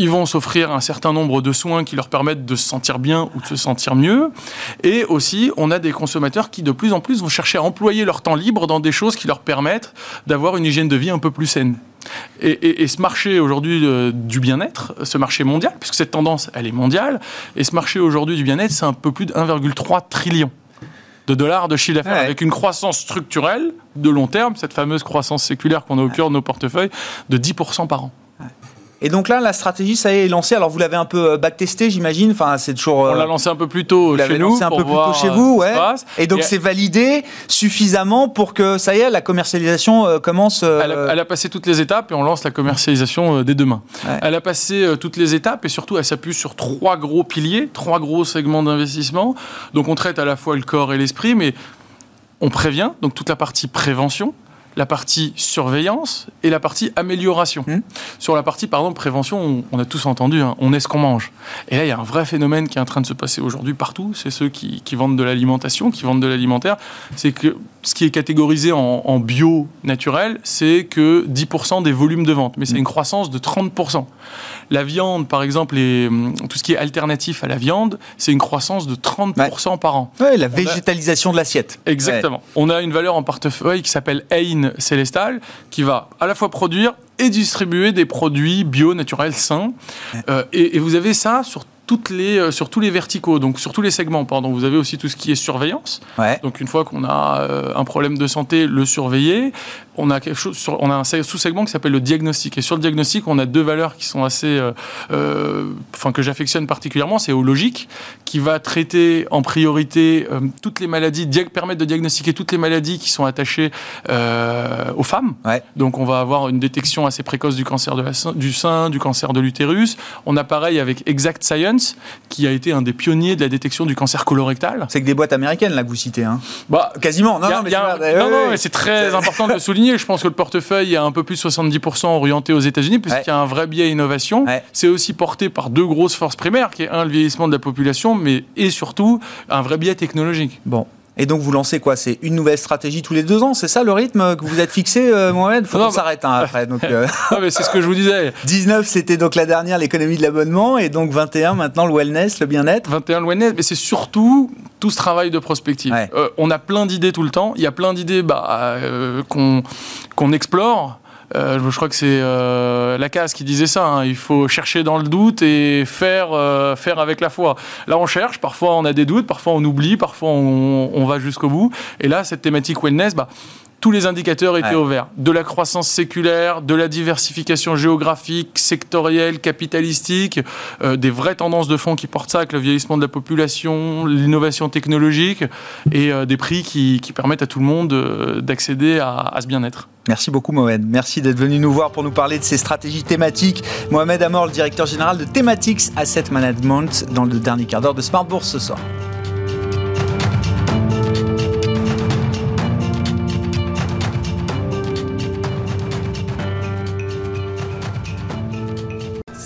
Ils vont s'offrir un certain nombre de soins qui leur permettent de se sentir bien ou de se sentir mieux. Et aussi, on a des consommateurs qui de plus en plus vont chercher à employer leur temps libre dans des choses qui leur permettent d'avoir une hygiène de vie un peu plus saine. Et, et- et ce marché aujourd'hui euh, du bien-être, ce marché mondial, puisque cette tendance, elle est mondiale, et ce marché aujourd'hui du bien-être, c'est un peu plus de 1,3 trillion de dollars de chiffre d'affaires, Ouais. avec une croissance structurelle de long terme, cette fameuse croissance séculaire qu'on a au cœur de nos portefeuilles, de 10% par an. Et donc là, la stratégie, ça y est, est lancée. Alors vous l'avez un peu euh, backtesté, j'imagine. Enfin, c'est toujours. On euh, l'a lancé un peu plus tôt vous chez nous. lancé un pour peu plus tôt chez euh, vous, ouais. Et donc c'est validé suffisamment pour que ça y est, la commercialisation commence. euh, Elle a, elle a passé toutes les étapes et on lance la commercialisation dès demain. Ouais. Elle a passé toutes les étapes et surtout elle s'appuie sur trois gros piliers, trois gros segments d'investissement. Donc on traite à la fois le corps et l'esprit, mais on prévient, donc toute la partie prévention, la partie surveillance et la partie amélioration. Hmm. Sur la partie, par exemple, prévention, on, on a tous entendu, hein, on est ce qu'on mange. Et là, il y a un vrai phénomène qui est en train de se passer aujourd'hui partout. C'est ceux qui, qui vendent de l'alimentation, qui vendent de l'alimentaire. C'est que ce qui est catégorisé en, en bio naturel, c'est que 10% des volumes de vente. Mais c'est une croissance de 30%. La viande, par exemple, et hum, tout ce qui est alternatif à la viande, c'est une croissance de 30% par an. ouais, la végétalisation de l'assiette. Exactement. On a une valeur en portefeuille qui s'appelle Ein Célestal, qui va à la fois produire et distribuer des produits bio, naturels, sains. Euh, et, et vous avez ça sur toutes les, euh, sur tous les verticaux, donc sur tous les segments. Pardon. Vous avez aussi tout ce qui est surveillance. Ouais. Donc une fois qu'on a euh, un problème de santé, le surveiller. On a quelque chose sur, on a un sous-segment qui s'appelle le diagnostic. Et sur le diagnostic, on a deux valeurs qui sont assez, euh, euh, enfin que j'affectionne particulièrement. C'est au logique qui va traiter en priorité euh, toutes les maladies, permettre de diagnostiquer toutes les maladies qui sont attachées euh, aux femmes. Ouais. Donc on va avoir une détection assez précoce du cancer de la sein- du sein, du cancer de l'utérus. On a pareil avec Exact Science, qui a été un des pionniers de la détection du cancer colorectal. C'est que des boîtes américaines là que vous citez. Hein. Bah, Quasiment. Non, a- non, un- Ouais, mais c'est très important de le souligner. Je pense que le portefeuille est un peu plus de 70% orienté aux États-Unis, puisqu'il y a un vrai biais innovation. Ouais. C'est aussi porté par deux grosses forces primaires, qui est un, le vieillissement de la population, mais et surtout un vrai biais technologique. Bon. Et donc vous lancez quoi? C'est une nouvelle stratégie tous les deux ans? C'est ça le rythme que vous êtes fixé, euh, Mohamed? Faut Non, qu'on bah- s'arrête hein, après. Donc, euh, Ah, mais c'est ce que je vous disais. 19, c'était donc la dernière, l'économie de l'abonnement. Et donc 21, maintenant le wellness, le bien-être. 21 Wellness, mais c'est surtout tout ce travail de prospective. Ouais. Euh, on a plein d'idées tout le temps. Il y a plein d'idées bah, qu'on qu'on explore. Euh, je crois que c'est euh, Lacasse qui disait ça. hein. Il faut chercher dans le doute et faire, euh, faire avec la foi. Là, on cherche. Parfois, on a des doutes. Parfois, on oublie. Parfois, on, on va jusqu'au bout. Et là, cette thématique wellness, bah, tous les indicateurs étaient Ouais. au vert. De la croissance séculaire, de la diversification géographique, sectorielle, capitalistique, euh, des vraies tendances de fond qui portent ça avec le vieillissement de la population, l'innovation technologique et euh, des prix qui, qui permettent à tout le monde euh, d'accéder à, à ce bien-être. Merci beaucoup Mohamed. Merci d'être venu nous voir pour nous parler de ces stratégies thématiques. Mohamed Amor, le directeur général de Thematics Asset Management, dans le dernier quart d'heure de Smart Bourse ce soir.